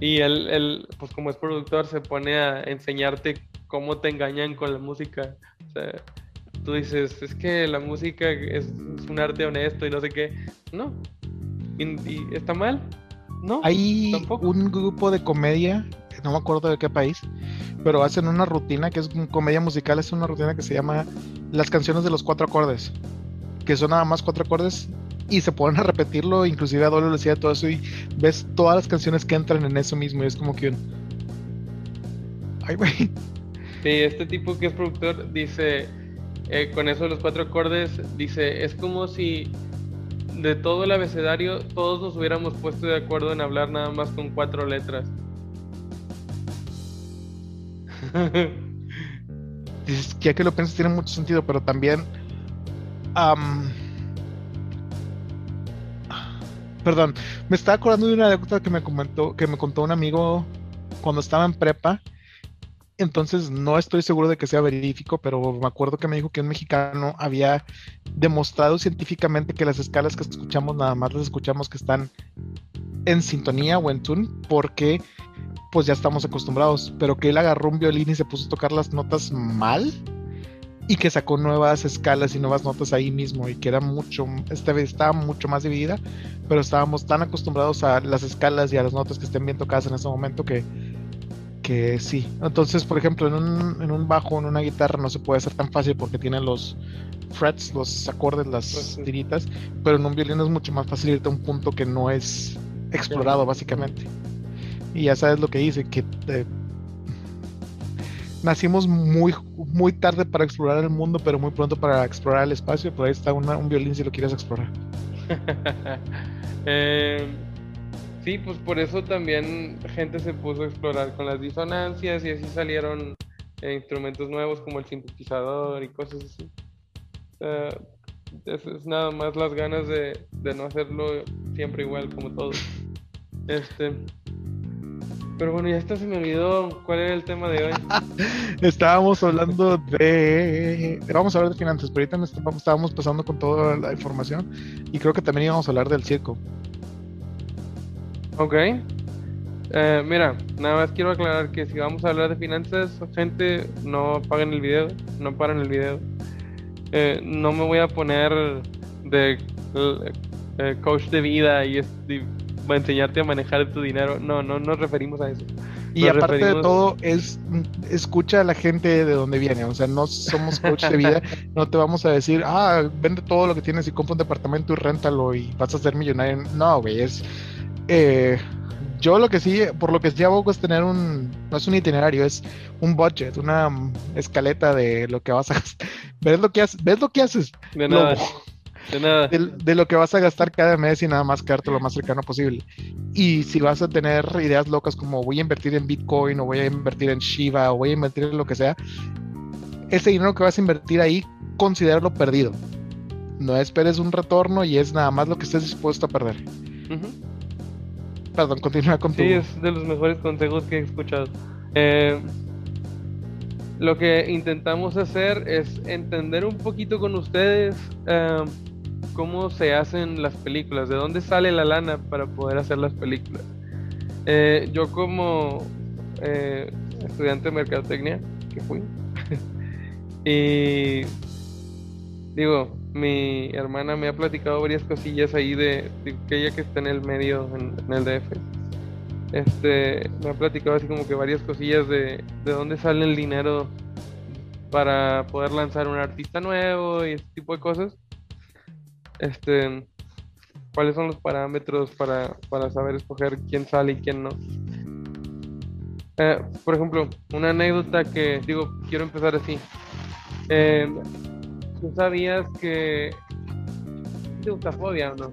y él, él, pues como es productor, se pone a enseñarte cómo te engañan con la música. O sea, tú dices, es que la música es, un arte honesto y no sé qué. No. ¿Y, está mal? No. Hay un grupo de comedia, no me acuerdo de qué país, pero hacen una rutina que es comedia musical, es una rutina que se llama Las canciones de los cuatro acordes. Que son nada más cuatro acordes y se ponen a repetirlo, inclusive a Dolo le decía todo eso y ves todas las canciones que entran en eso mismo y es como que un... Ay, güey. Sí, este tipo que es productor dice, eh, con eso de los cuatro acordes, dice, es como si de todo el abecedario todos nos hubiéramos puesto de acuerdo en hablar nada más con cuatro letras. Ya que lo piensas tiene mucho sentido, pero también... Perdón, me estaba acordando de una anécdota que me comentó, que me contó un amigo cuando estaba en prepa. Entonces no estoy seguro de que sea verídico, pero me acuerdo que me dijo que un mexicano había demostrado científicamente que las escalas que escuchamos nada más las escuchamos que están en sintonía o en tune porque pues ya estamos acostumbrados, pero que él agarró un violín y se puso a tocar las notas mal y que sacó nuevas escalas y nuevas notas ahí mismo y que era mucho, esta vez estaba mucho más dividida, pero estábamos tan acostumbrados a las escalas y a las notas que estén bien tocadas en ese momento que, que sí. Entonces, por ejemplo, en un, en un bajo, en una guitarra no se puede hacer tan fácil porque tienen los frets, los acordes, las pues tiritas, pero en un violín es mucho más fácil irte a un punto que no es explorado básicamente. Y ya sabes lo que dice, que eh, nacimos muy, muy tarde para explorar el mundo, pero muy pronto para explorar el espacio. Por ahí está un violín si lo quieres explorar. eh, sí, pues por eso también gente se puso a explorar con las disonancias y así salieron eh, instrumentos nuevos como el sintetizador y cosas así. es, nada más las ganas de, no hacerlo siempre igual como todo. Este, pero bueno, ya esto se me olvidó cuál era el tema de hoy. estábamos hablando de. Vamos a hablar de finanzas, pero ahorita estábamos pasando con toda la información y creo que también íbamos a hablar del circo. Ok. Eh, mira, nada más quiero aclarar que si vamos a hablar de finanzas, gente, no apaguen el video, no paren el video. Eh, no me voy a poner de eh, coach de vida y, a enseñarte a manejar tu dinero. No, no nos referimos a eso. Y aparte de todo, es escucha a la gente de donde viene. O sea, no somos coach de vida. no te vamos a decir, ah, vende todo lo que tienes y compra un departamento y réntalo y vas a ser millonario. No, güey, es. Eh, yo lo que sí, por lo que sí abogo es tener un, no es un itinerario, es un budget, una escaleta de lo que vas a ¿Ves lo que haces? ¿Ves lo que haces? De nada. De, lo que vas a gastar cada mes y nada más quedarte lo más cercano posible. Y si vas a tener ideas locas como voy a invertir en Bitcoin o voy a invertir en Shiba o voy a invertir en lo que sea, ese dinero que vas a invertir ahí, considéralo perdido. No esperes un retorno y es nada más lo que estés dispuesto a perder. Perdón, continúa con Sí, es de los mejores consejos que he escuchado. Eh, lo que intentamos hacer es entender un poquito con ustedes eh, cómo se hacen las películas, de dónde sale la lana para poder hacer las películas. Eh, yo como eh, estudiante de mercadotecnia, que fui, Y digo, mi hermana me ha platicado varias cosillas ahí de, que ella que está en el medio, en, el DF. Este, me ha platicado así como que varias cosillas de, de dónde sale el dinero para poder lanzar un artista nuevo y ese tipo de cosas. Este, cuáles son los parámetros para, para saber escoger quién sale y quién no. Eh, por ejemplo, una anécdota que digo, quiero empezar así. Eh, ¿Tú sabías que te gusta Fobia o no?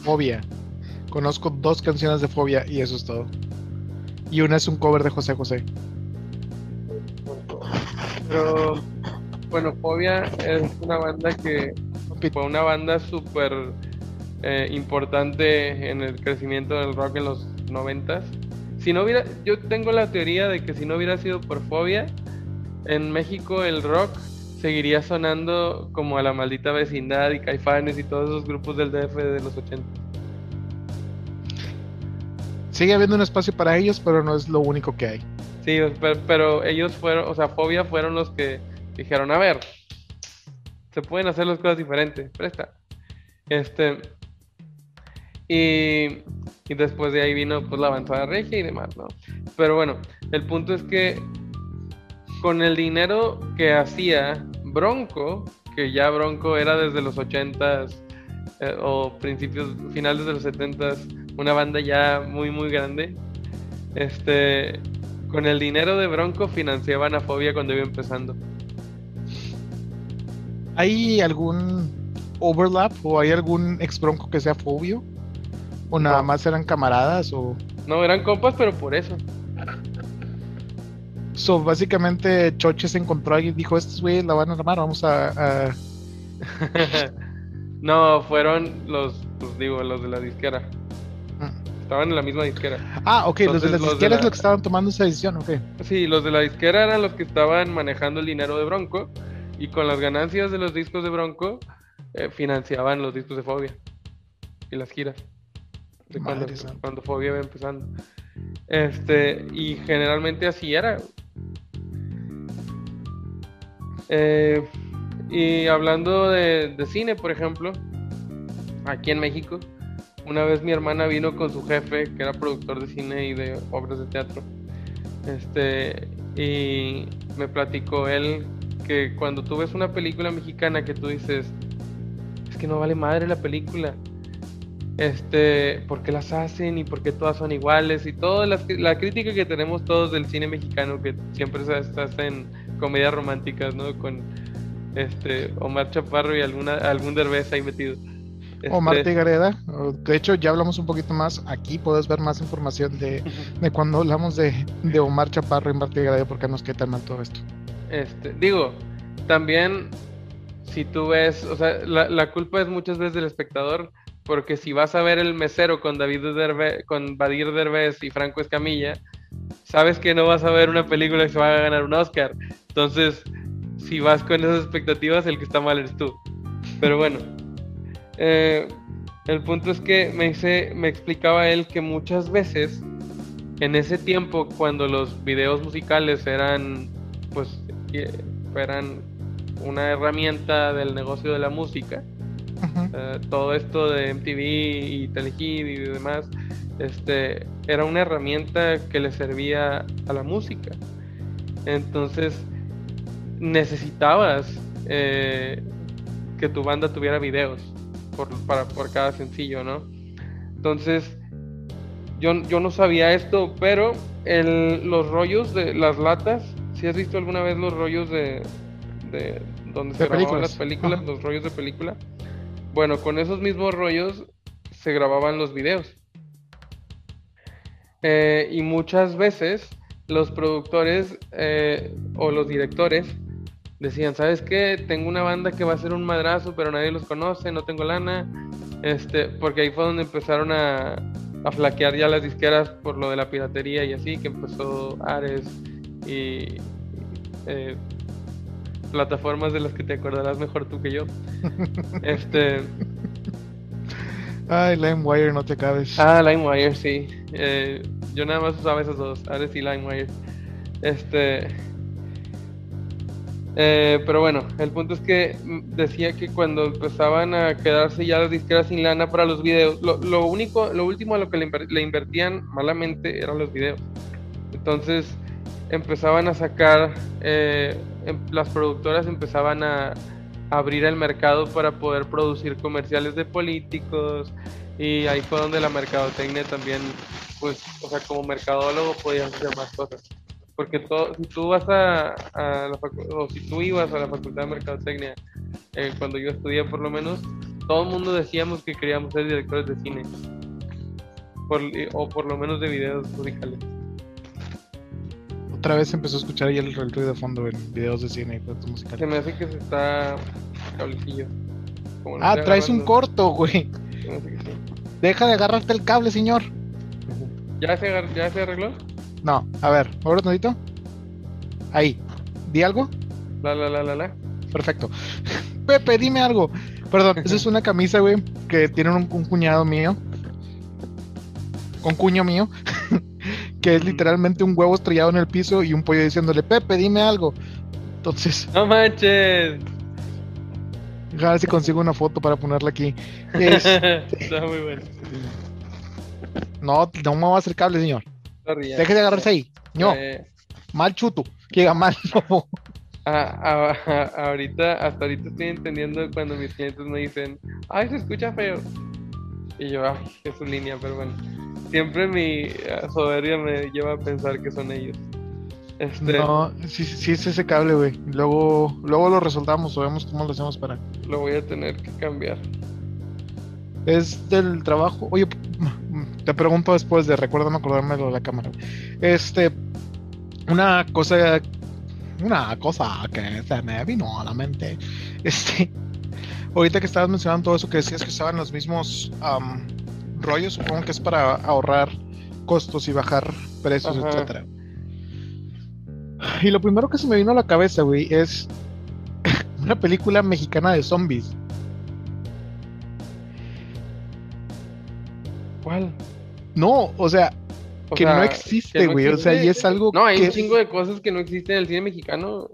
Fobia. Conozco dos canciones de Fobia y eso es todo. Y una es un cover de José José. Pero, bueno, Fobia es una banda que fue una banda súper eh, importante en el crecimiento del rock en los noventas. Si no hubiera, yo tengo la teoría de que si no hubiera sido por Fobia, en México el rock seguiría sonando como a la maldita vecindad y caifanes y todos esos grupos del DF de los 80. Sigue habiendo un espacio para ellos, pero no es lo único que hay. Sí, pero, ellos fueron, o sea, Fobia fueron los que dijeron, a ver, se pueden hacer las cosas diferentes, presta. Este, y, y después de ahí vino pues la avanzada regia y demás, ¿no? Pero bueno, el punto es que con el dinero que hacía Bronco, que ya Bronco era desde los 80s eh, o principios, finales de los 70s, una banda ya muy, muy grande. Este, con el dinero de Bronco financiaban a Fobia cuando iba empezando. ¿Hay algún overlap o hay algún ex Bronco que sea Fobio? ¿O nada más eran camaradas o...? No, eran compas, pero por eso. So, básicamente Choche se encontró y dijo, estos güeyes la van a armar, vamos a... no, fueron los, pues digo, los de la disquera. Ah. Estaban en la misma disquera. Ah, ok, los de la disquera es los que estaban tomando esa decisión, ok. Sí, los de la disquera eran los que estaban manejando el dinero de Bronco y con las ganancias de los discos de Bronco eh, financiaban los discos de Fobia y las giras. De cuando, cuando Fobia iba empezando. Este, y generalmente así era. Eh, y hablando de, cine, por ejemplo, aquí en México, una vez mi hermana vino con su jefe, que era productor de cine y de obras de teatro. Este, y me platicó él que cuando tú ves una película mexicana que tú dices, es que no vale madre la película, este, por qué las hacen y por qué todas son iguales y toda la, crítica que tenemos todos del cine mexicano que siempre se, hacen comedias románticas, ¿no? Con este Omar Chaparro y alguna algún derbez ahí metido. Omar este, Tigareda, de hecho ya hablamos un poquito más, aquí puedes ver más información de, de cuando hablamos de, de, Omar Chaparro y Omar Tigareda, porque nos queda tan mal todo esto. Este, digo, también si tú ves, o sea, la, la culpa es muchas veces del espectador, porque si vas a ver el mesero con David con Badir Derbez y Franco Escamilla, sabes que no vas a ver una película que se va a ganar un Oscar. Entonces, si vas con esas expectativas, el que está mal eres tú. Pero bueno, eh, el punto es que me, dice, me explicaba él que muchas veces, en ese tiempo, cuando los videos musicales eran, pues, eh, eran una herramienta del negocio de la música, eh, todo esto de MTV y Telehit y demás, este, era una herramienta que le servía a la música. Entonces, necesitabas eh, que tu banda tuviera videos por, para, por cada sencillo, ¿no? Entonces, yo, yo no sabía esto, pero el, los rollos de las latas, si has visto alguna vez los rollos de, de donde se grababan las películas, los rollos de película, bueno, con esos mismos rollos se grababan los videos. Eh, y muchas veces los productores eh, o los directores decían, ¿sabes qué? Tengo una banda que va a ser un madrazo, pero nadie los conoce, no tengo lana. Este, porque ahí fue donde empezaron a, a flaquear ya las disqueras por lo de la piratería y así, que empezó Ares y eh, plataformas de las que te acordarás mejor tú que yo. este. Ay, LimeWire, no te cabes. Ah, LimeWire, sí. Eh, yo nada más usaba esos dos, Ares y LimeWire. Este. eh, pero bueno, el punto es que decía que cuando empezaban a quedarse ya las disqueras sin lana para los videos, lo, lo único, lo último a lo que le invertían malamente eran los videos. Entonces empezaban a sacar, eh, em- las productoras empezaban a abrir el mercado para poder producir comerciales de políticos y ahí fue donde la mercadotecnia también, pues, o sea, como mercadólogo podías hacer más cosas. Porque todo, si tú vas a, a la o si tú ibas a la facultad de mercadotecnia, eh, cuando yo estudié por lo menos, todo el mundo decíamos que queríamos ser directores de cine. Por- o por lo menos de videos musicales. Otra vez empezó a escuchar ahí el, el ruido de fondo en videos de cine y cosas Se musicales. me hace que se está cablecillo. Como no Ah, traes un corto, güey. se me hace que sí. Deja de agarrarte el cable, señor. ¿Ya se, ¿Ya se arregló? No, a ver, ahora tantito. Ahí. ¿Di algo? La, la, la, la, la. Perfecto. Pepe, dime algo. Perdón, esa es una camisa, güey, que tiene un, un cuñado mío. Con cuño mío. que es literalmente un huevo estrellado en el piso y un pollo diciéndole, Pepe, dime algo. Entonces, ¡No manches! a ver si consigo una foto para ponerla aquí. Es- Está muy bueno. no, no me va a hacer cable, señor. Sorry. Deje de agarrarse ahí. No, Eh, mal chuto. Que diga mal, no. a- a- a- ahorita, hasta ahorita estoy entendiendo cuando mis clientes me dicen, ay, se escucha feo. Y yo, ay, es su línea, pero bueno. Siempre mi eh, soberbia me lleva a pensar que son ellos. Este, No, sí, sí es ese cable, güey. Luego, luego lo resoltamos o vemos cómo lo hacemos para. lo voy a tener que cambiar. Es del trabajo. Oye, te pregunto después de recuérdame acordarme de la cámara. Este, una cosa, una cosa que se me vino a la mente. Este, ahorita que estabas mencionando todo eso que decías que estaban los mismos am, rollos, supongo que es para ahorrar costos y bajar precios, Ajá. etcétera. Y lo primero que se me vino a la cabeza, güey, es una película mexicana de zombies. ¿Cuál? No, o sea, O que sea, no que existe, no güey. O sea, y es algo No, hay que un es- chingo de cosas que no existen en el cine mexicano.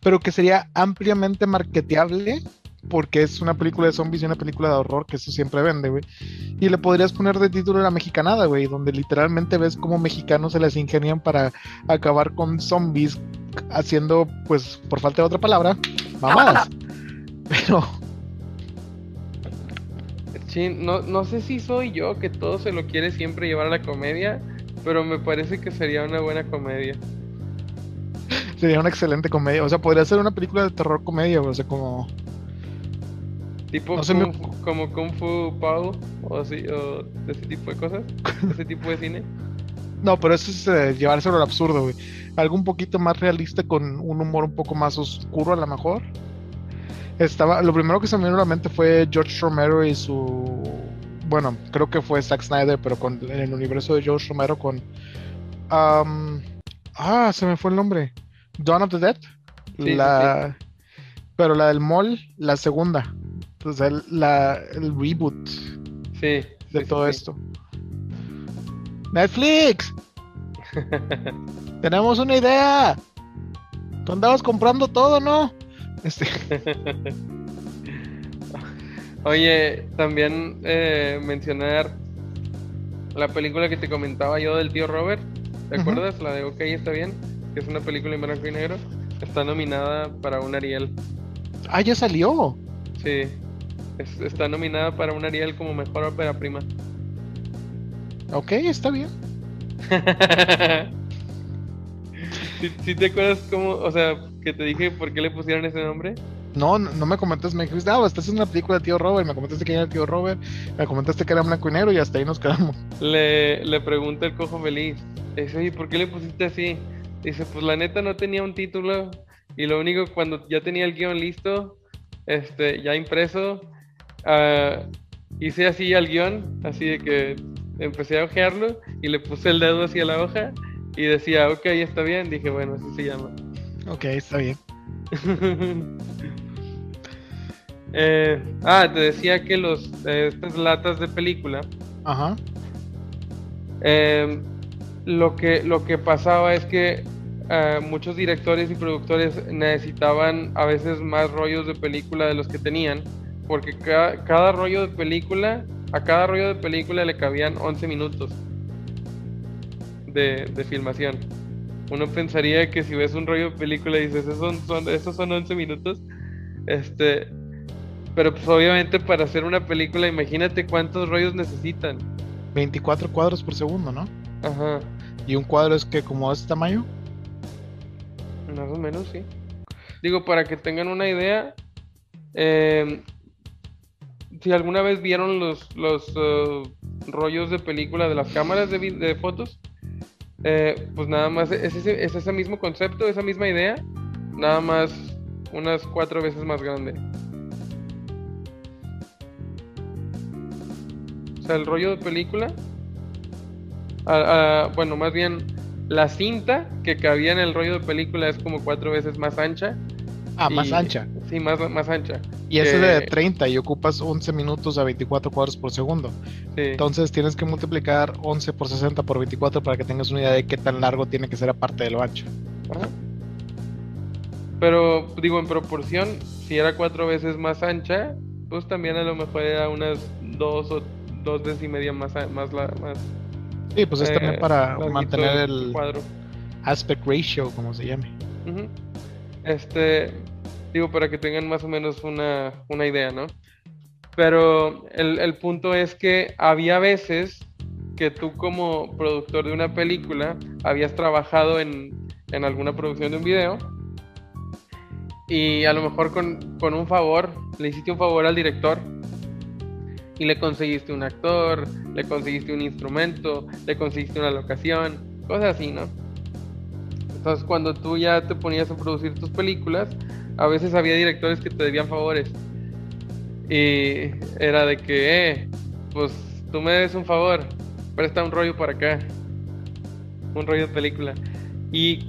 pero que sería ampliamente marketeable porque es una película de zombies y una película de horror que eso siempre vende, güey. Y le podrías poner de título la mexicanada, güey, donde literalmente ves cómo mexicanos se las ingenian para acabar con zombies haciendo, pues, por falta de otra palabra, mamadas. Pero, Sí, no, no sé si soy yo que todo se lo quiere siempre llevar a la comedia, pero me parece que sería una buena comedia. sería una excelente comedia. O sea, podría ser una película de terror comedia, o sea, como... Tipo No me como Kung Fu Pao o así, o ese tipo de cosas, ese tipo de cine. No, pero eso es eh, llevárselo al absurdo, güey. Algo un poquito más realista con un humor un poco más oscuro a lo mejor. Estaba, lo primero que se me vino a la mente fue George Romero y su, bueno, creo que fue Zack Snyder, pero con en el universo de George Romero con, am, ah, se me fue el nombre, Dawn of the Dead, sí, la, pero la del mall, la segunda, el, la, el reboot Sí. de sí, todo sí, esto. Netflix. Tenemos una idea. Tú andabas comprando todo, ¿no? Este, Oye, también eh, mencionar la película que te comentaba yo del tío Robert. ¿Te acuerdas? La de OK, está bien. Que es una película en blanco y negro. Está nominada para un Ariel. ah, ya salió. Sí. Es- está nominada para un Ariel como mejor ópera prima. Ok, está bien. ¿Sí, sí te acuerdas cómo, o sea, que te dije por qué le pusieron ese nombre? No, no, no me comentaste, me dijiste, ah, estás haciendo una película de tío Robert, me comentaste que era el tío Robert, me comentaste que era blanco y negro y hasta ahí nos quedamos. Le, le pregunta el cojo feliz. Dice, oye, ¿por qué le pusiste así? Dice, pues la neta no tenía un título y lo único cuando ya tenía el guion listo, este, ya impreso, ah, hice así al guion, así de que empecé a ojearlo y le puse el dedo hacia la hoja y decía, ok, está bien. Dije, bueno, así se llama. Ok, está bien. Eh, ah, te decía que los eh, estas latas de película, Ajá. eh, lo que lo que pasaba es que eh, muchos directores y productores necesitaban a veces más rollos de película de los que tenían, porque cada rollo de película, a cada rollo de película le cabían 11 minutos de, de filmación. Uno pensaría que si ves un rollo de película y dices, esos son, son, esos son 11 minutos, este, pero pues obviamente para hacer una película, imagínate cuántos rollos necesitan. 24 cuadros por segundo, ¿no? Ajá. ¿Y un cuadro es que como este tamaño? Más o menos, sí. Digo, para que tengan una idea, em, si alguna vez vieron los, los uh, rollos de película de las cámaras de, fotos, eh, pues nada más es ese, es ese mismo concepto, esa misma idea, nada más unas cuatro veces más grande. O sea, el rollo de película, bueno, más bien la cinta que cabía en el rollo de película es como cuatro veces más ancha. Ah, más ancha. Sí, más, más ancha. Y ese de 30 y ocupas 11 minutos a 24 cuadros por segundo. Entonces tienes que multiplicar 11 por 60 por 24 para que tengas una idea de qué tan largo tiene que ser aparte de lo ancho. Pero digo, en proporción, si era cuatro veces más ancha, pues también a lo mejor era unas dos o dos veces y media más, más, más Sí, pues es también eh, para mantener el cuadro. aspect ratio, como se llame. Este, digo, para que tengan más o menos una, una idea, ¿no? Pero el, el, punto es que había veces que tú como productor de una película habías trabajado en, en alguna producción de un video y a lo mejor con, con, un favor, le hiciste un favor al director y le conseguiste un actor, le conseguiste un instrumento, le conseguiste una locación, cosas así, ¿no? Entonces cuando tú ya te ponías a producir tus películas, a veces había directores que te debían favores. Y era de que, eh, pues tú me debes un favor, presta un rollo para acá. Un rollo de película. Y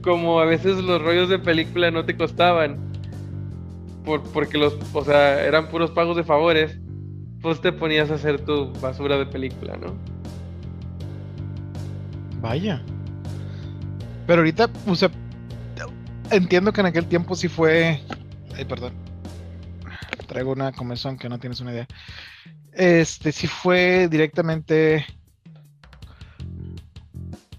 como a veces los rollos de película no te costaban, por, porque los, o sea, eran puros pagos de favores, pues te ponías a hacer tu basura de película, ¿no? Vaya. Pero ahorita, o sea, entiendo que en aquel tiempo sí fue. Ay, perdón. Traigo una comezón que no tienes una idea. Este sí fue directamente.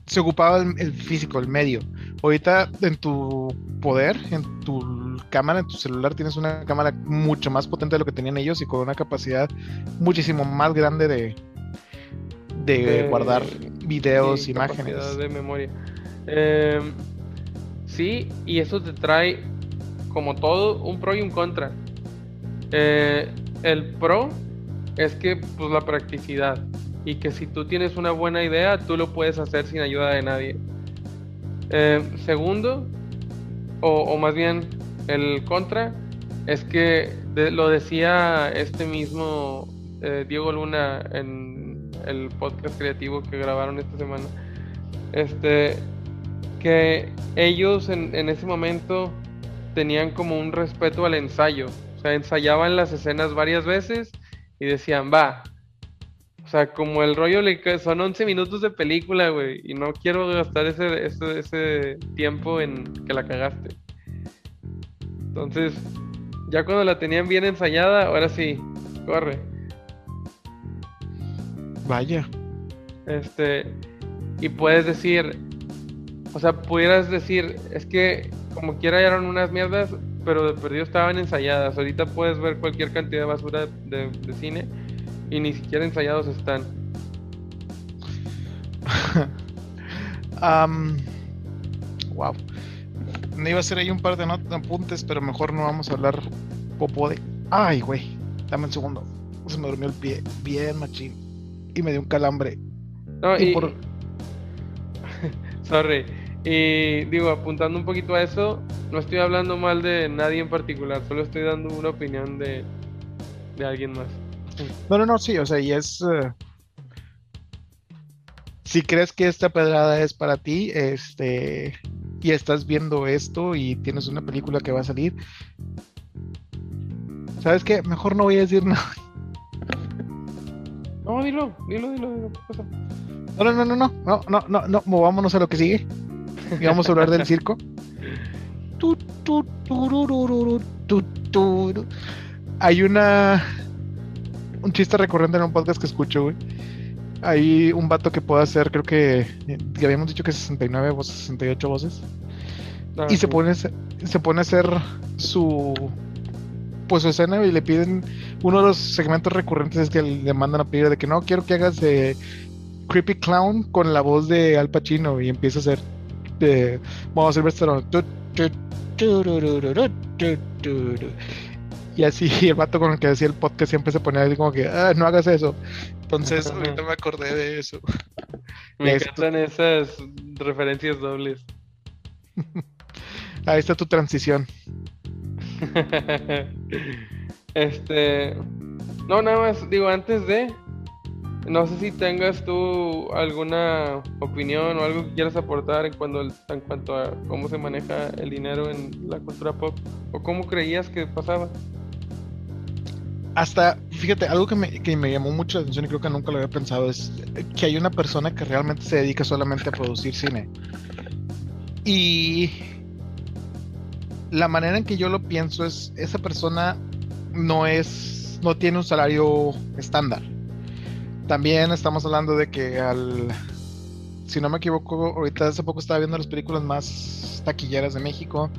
Se ocupaba el, físico, el medio. Ahorita en tu poder, en tu cámara, en tu celular, tienes una cámara mucho más potente de lo que tenían ellos y con una capacidad muchísimo más grande de, de, guardar videos, imágenes. de memoria. Eh, Sí, y eso te trae, como todo, un pro y un contra. Eh, el pro es que, pues, la practicidad. Y que si tú tienes una buena idea, tú lo puedes hacer sin ayuda de nadie. Eh, segundo, o, más bien el contra, es que lo decía este mismo eh, Diego Luna en el podcast creativo que grabaron esta semana. Este, que ellos en, ese momento tenían como un respeto al ensayo. O sea, ensayaban las escenas varias veces y decían, va. O sea, como el rollo le son 11 minutos de película, güey, y no quiero gastar ese, ese, ese tiempo en que la cagaste. Entonces, ya cuando la tenían bien ensayada, ahora sí, corre. Vaya. Este, y puedes decir, o sea, pudieras decir, es que como quiera eran unas mierdas, pero de perdido estaban ensayadas. Ahorita puedes ver cualquier cantidad de basura de, cine y ni siquiera ensayados están. wow. Me iba a hacer ahí un par de apuntes, pero mejor no vamos a hablar popo de. Ay, güey. Dame un segundo. Se me durmió el pie. Bien, machín. Y me dio un calambre. No, y, por... Sorry. Y digo, apuntando un poquito a eso, no estoy hablando mal de nadie en particular, solo estoy dando una opinión de, de alguien más. No, no, no, sí, o sea, y es... Eh, si crees que esta pedrada es para ti, este, y estás viendo esto y tienes una película que va a salir, ¿sabes qué? Mejor no voy a decir nada. No, dilo, dilo, dilo, dilo. No, no, no, no, no, no, no, no, movámonos a lo que sigue. y vamos a hablar del circo. Hay una. Un chiste recurrente en un podcast que escucho, güey. Hay un vato que puede hacer, creo que. Ya habíamos dicho que 69 voces, 68 voces. Ah, y se sí. pone, se pone a hacer su. Pues su escena y le piden. Uno de los segmentos recurrentes es que le mandan a pedir de que no, quiero que hagas de Creepy Clown con la voz de Al Pacino y empieza a hacer. De, vamos a hacer turu. Y así el vato con el que decía el podcast siempre se ponía así como que, ah, no hagas eso. Entonces, ahorita me acordé de eso. Me encantan esas referencias dobles. Ahí está tu transición. este. No, nada más, digo, antes de. No sé si tengas tú alguna opinión o algo que quieras aportar en, cuando, en cuanto a cómo se maneja el dinero en la cultura pop o cómo creías que pasaba. Hasta, fíjate, algo que me, que me llamó mucho la atención y creo que nunca lo había pensado es que hay una persona que realmente se dedica solamente a producir cine. Y la manera en que yo lo pienso es, esa persona no es, no tiene un salario estándar. También estamos hablando de que al, si no me equivoco, ahorita hace poco estaba viendo las películas más taquilleras de México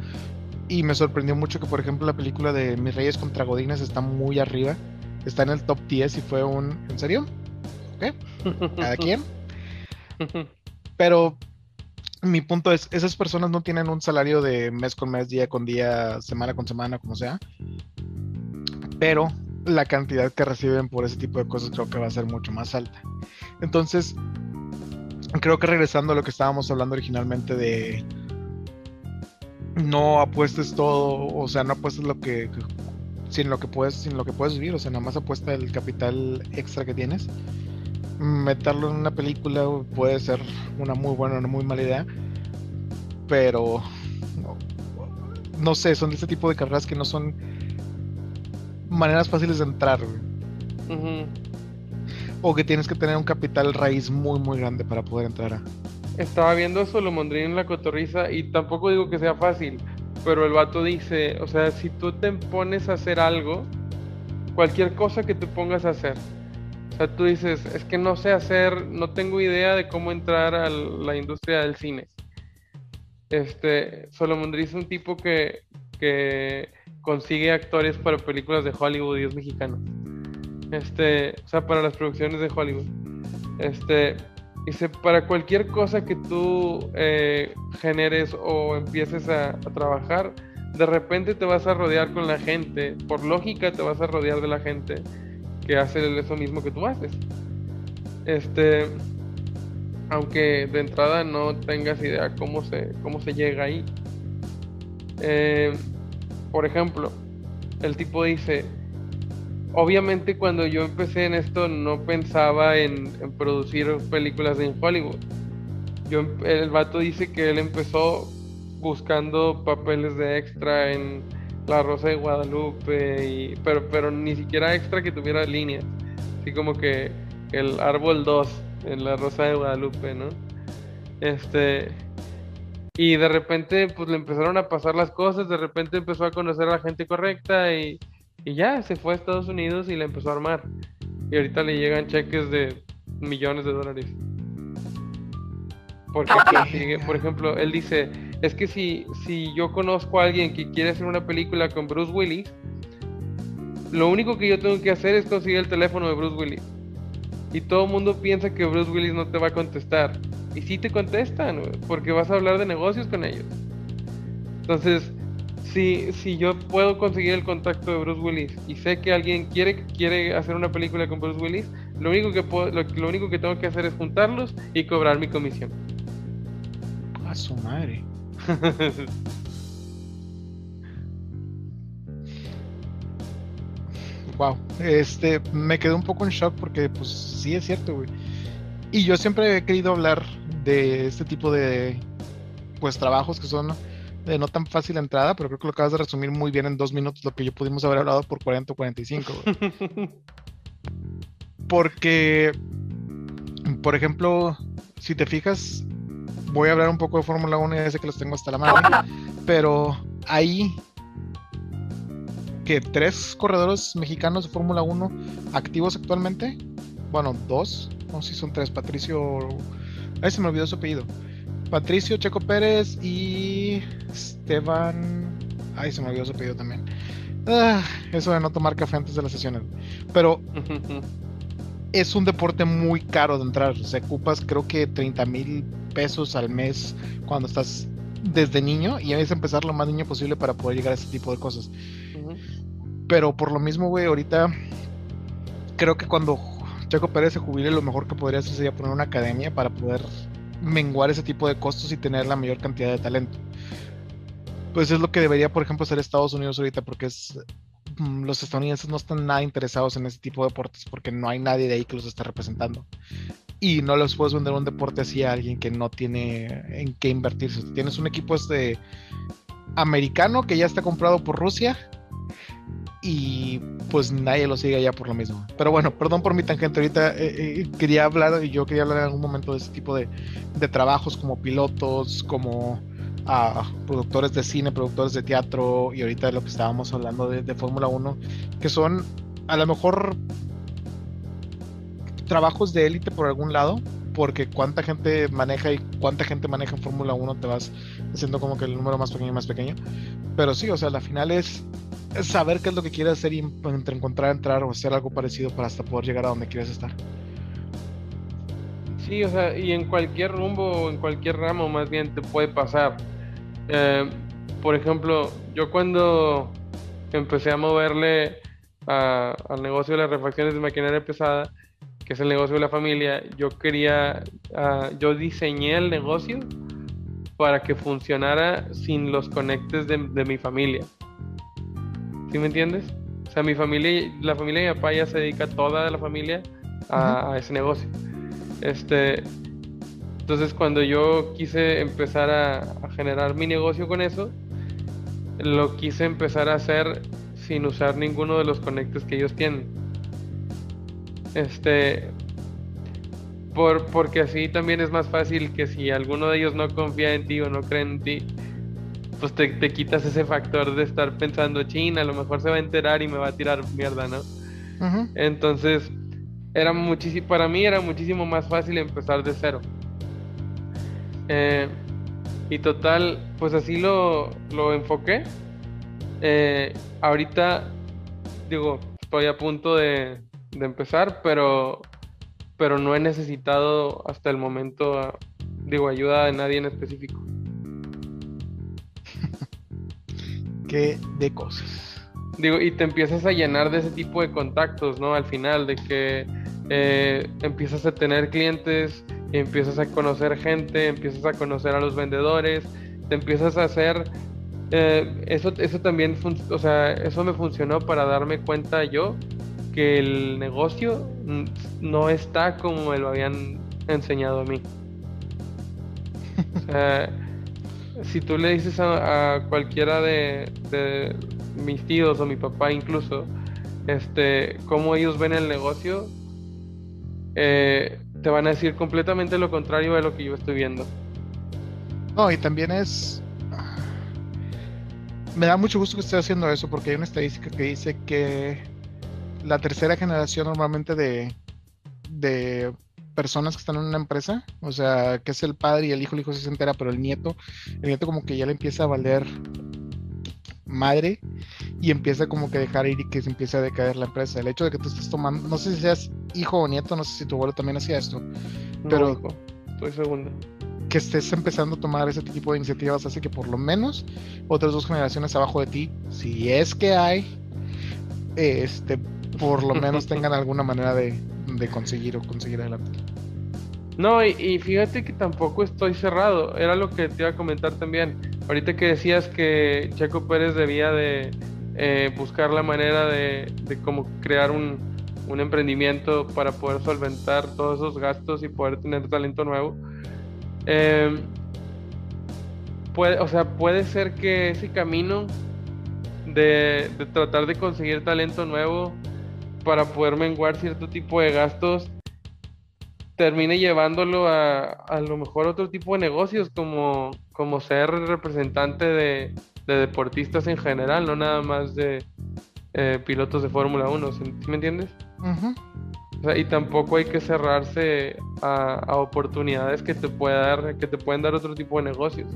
y me sorprendió mucho que, por ejemplo, la película de Mis Reyes contra Godines está muy arriba. Está en el top 10 y fue un... ¿En serio? ¿Ok? ¿Cada quien? Pero mi punto es, esas personas no tienen un salario de mes con mes, día con día, semana con semana, como sea. Pero la cantidad que reciben por ese tipo de cosas creo que va a ser mucho más alta. Entonces, creo que regresando a lo que estábamos hablando originalmente de no apuestes todo, o sea, no apuestes lo que sin lo que puedes, sin lo que puedes vivir, o sea, nada más apuesta el capital extra que tienes. Meterlo en una película puede ser una muy buena o una muy mala idea, pero no, no sé, son de ese tipo de carreras que no son maneras fáciles de entrar, güey. O que tienes que tener un capital raíz muy muy grande para poder entrar a. Estaba viendo Solomondrín en la cotorriza y tampoco digo que sea fácil, pero el vato dice, o sea, si tú te pones a hacer algo, cualquier cosa que te pongas a hacer, o sea, tú dices, es que no sé hacer, no tengo idea de cómo entrar a la industria del cine. Este, Solomondrín es un tipo que, que consigue actores para películas de Hollywood y es mexicano. Este, o sea, para las producciones de Hollywood. Este, dice, para cualquier cosa que tú eh, generes o empieces a, trabajar, de repente te vas a rodear con la gente, por lógica te vas a rodear de la gente que hace eso mismo que tú haces. Este, aunque de entrada no tengas idea cómo se, cómo se llega ahí. Eh, por ejemplo, el tipo dice, obviamente cuando yo empecé en esto no pensaba en, producir películas en Hollywood. Yo, el vato dice que él empezó buscando papeles de extra en La Rosa de Guadalupe, y, pero, pero ni siquiera extra que tuviera líneas. Así como que el árbol 2 en La Rosa de Guadalupe, ¿no? Este... Y de repente, pues le empezaron a pasar las cosas, de repente empezó a conocer a la gente correcta y, y ya se fue a Estados Unidos y la empezó a armar. Y ahorita le llegan cheques de millones de dólares. Porque por ejemplo, él dice, es que si, si yo conozco a alguien que quiere hacer una película con Bruce Willis, lo único que yo tengo que hacer es conseguir el teléfono de Bruce Willis. Y todo el mundo piensa que Bruce Willis no te va a contestar. Y sí te contestan, porque vas a hablar de negocios con ellos. Entonces, si, si yo puedo conseguir el contacto de Bruce Willis y sé que alguien quiere, quiere hacer una película con Bruce Willis, lo único, que puedo, lo, lo único que tengo que hacer es juntarlos y cobrar mi comisión. A su madre. Wow. Este, me quedé un poco en shock porque, pues, sí es cierto, güey. Y yo siempre he querido hablar de este tipo de, pues, trabajos que son de no tan fácil entrada, pero creo que lo acabas de resumir muy bien en dos minutos lo que yo pudimos haber hablado por 40 o 45, güey. Porque, por ejemplo, si te fijas, voy a hablar un poco de Fórmula 1 y sé que los tengo hasta la mano, pero hay que tres corredores mexicanos de Fórmula 1 activos actualmente. Bueno, dos, no sé si son tres. Patricio, ahí se me olvidó su apellido. Patricio Checo Pérez y Esteban. Ay, se me olvidó su apellido también. Ah, eso de no tomar café antes de las sesiones. Pero es un deporte muy caro de entrar. O sea, ocupas creo que 30 mil pesos al mes cuando estás desde niño y debes empezar lo más niño posible para poder llegar a ese tipo de cosas. Pero por lo mismo, güey, ahorita creo que cuando Checo Pérez se jubile, lo mejor que podría hacer sería poner una academia para poder menguar ese tipo de costos y tener la mayor cantidad de talento. Pues es lo que debería, por ejemplo, hacer Estados Unidos ahorita, porque mm, los estadounidenses no están nada interesados en ese tipo de deportes porque no hay nadie de ahí que los esté representando. Y no les puedes vender un deporte así a alguien que no tiene en qué invertirse. Tienes un equipo este americano que ya está comprado por Rusia y pues nadie lo sigue allá por lo mismo. Pero bueno, perdón por mi tangente, ahorita eh, eh, quería hablar, y yo quería hablar en algún momento de ese tipo de, trabajos como pilotos, como ah, productores de cine, productores de teatro, y ahorita de lo que estábamos hablando de, de Fórmula 1, que son a lo mejor trabajos de élite por algún lado, porque cuánta gente maneja y cuánta gente maneja en Fórmula 1 te vas haciendo como que el número más pequeño y más pequeño. Pero sí, o sea, la final es saber qué es lo que quieres hacer y encontrar, entrar o hacer algo parecido para hasta poder llegar a donde quieres estar. Sí, o sea, y en cualquier rumbo o en cualquier ramo más bien te puede pasar. Eh, por ejemplo, yo cuando empecé a moverle al negocio de las refacciones de maquinaria pesada, que es el negocio de la familia, yo quería, ah, yo diseñé el negocio para que funcionara sin los conectes de, de mi familia. ¿Sí me entiendes? O sea, mi familia, la familia de mi papá ya se dedica toda la familia a, ese negocio. Este, entonces cuando yo quise empezar a, a, generar mi negocio con eso, lo quise empezar a hacer sin usar ninguno de los conectes que ellos tienen. Este, por, porque así también es más fácil que si alguno de ellos no confía en ti o no cree en ti, pues te, quitas ese factor de estar pensando, China, a lo mejor se va a enterar y me va a tirar mierda, ¿no? Entonces, era muchísimo, para mí era muchísimo más fácil empezar de cero. Eh, y total, pues así lo, lo enfoqué. Eh, ahorita, digo, estoy a punto de, de, empezar, pero, pero no he necesitado hasta el momento, digo, ayuda de nadie en específico. Que de cosas. Digo, y te empiezas a llenar de ese tipo de contactos, ¿no? Al final, de que eh, empiezas a tener clientes, empiezas a conocer gente, empiezas a conocer a los vendedores, te empiezas a hacer... Eh, eso, eso también, o sea, eso me funcionó para darme cuenta yo que el negocio no está como me lo habían enseñado a mí. O sea, si tú le dices a, cualquiera de, mis tíos o mi papá incluso, este, cómo ellos ven el negocio, eh, te van a decir completamente lo contrario de lo que yo estoy viendo. No, y también es... Me da mucho gusto que esté haciendo eso porque hay una estadística que dice que la tercera generación normalmente de, de personas que están en una empresa, o sea, que es el padre y el hijo, el hijo se entera, pero el nieto, el nieto como que ya le empieza a valer madre y empieza como que dejar ir y que se empieza a decaer la empresa. El hecho de que tú estés tomando, no sé si seas hijo o nieto, no sé si tu abuelo también hacía esto, pero estoy segundo. Que estés empezando a tomar ese tipo de iniciativas hace que por lo menos otras dos generaciones abajo de ti, si es que hay, este, por lo menos tengan alguna manera de, de conseguir o conseguir adelante. No, y, fíjate que tampoco estoy cerrado. Era lo que te iba a comentar también. Ahorita que decías que Checo Pérez debía de eh, buscar la manera de, de cómo crear un, un, emprendimiento para poder solventar todos esos gastos y poder tener talento nuevo. Em, puede, o sea, puede ser que ese camino de, de tratar de conseguir talento nuevo para poder menguar cierto tipo de gastos termine llevándolo a a lo mejor otro tipo de negocios como, como ser representante de, de deportistas en general, no nada más de eh, pilotos de Fórmula 1, ¿sí me entiendes? Ujú. O sea, y tampoco hay que cerrarse a, a oportunidades que te pueda dar, que te pueden dar otro tipo de negocios.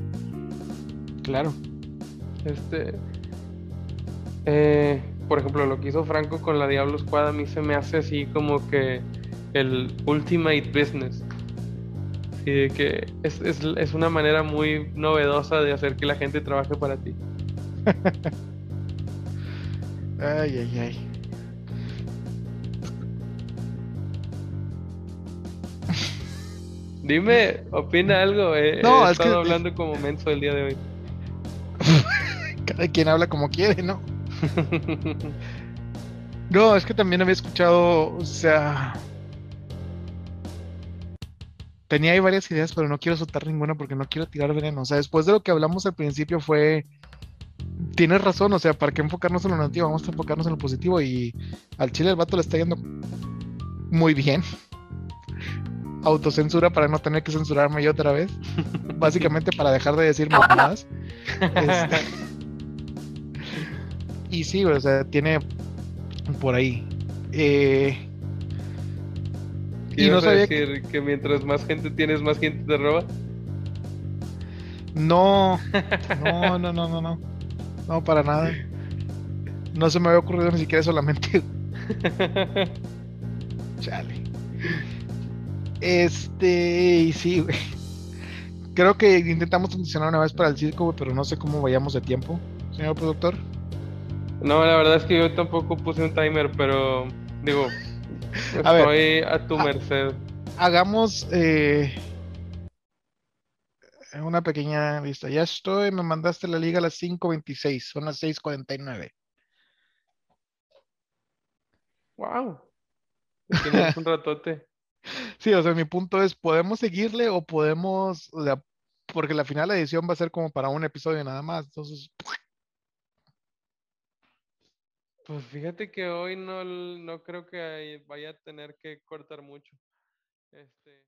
Claro. Este, eh, por ejemplo, lo que hizo Franco con la Diablo Squad a mí se me hace así como que el ultimate business. De que es, es, es una manera muy novedosa de hacer que la gente trabaje para ti. Ay, ay, ay. Dime, opina algo. He, No, he es que- estado hablando como menso el día de hoy. Cada quien habla como quiere, ¿no? No, es que también había escuchado, o sea... Tenía ahí varias ideas, pero no quiero soltar ninguna porque no quiero tirar veneno. O sea, después de lo que hablamos al principio fue... Tienes razón, o sea, ¿para qué enfocarnos en lo negativo? Vamos a enfocarnos en lo positivo y al chile el vato le está yendo muy bien. Autocensura para no tener que censurarme yo otra vez. Básicamente para dejar de decir mamadas. Este, y sí, o sea, tiene por ahí. Eh, ¿Qué y no sabía que- decir que mientras más gente tienes, más gente te roba? no, no, no, no, no, no. No, para nada. No se me había ocurrido ni siquiera solamente. Chale. Este, y sí, güey. Creo que intentamos transicionar una vez para el circo, güey, pero no sé cómo vayamos de tiempo, señor productor. No, la verdad es que yo tampoco puse un timer, pero digo, A ver. estoy a tu merced. Hagamos eh, una pequeña lista. Ya estoy, me mandaste la liga a las 5.26, son las 6.49. Wow. Tienes un ratote. Sí, o sea, mi punto es, ¿podemos seguirle o podemos, o sea, porque la final de edición va a ser como para un episodio nada más, entonces, pues fíjate que hoy no, no creo que vaya a tener que cortar mucho. Este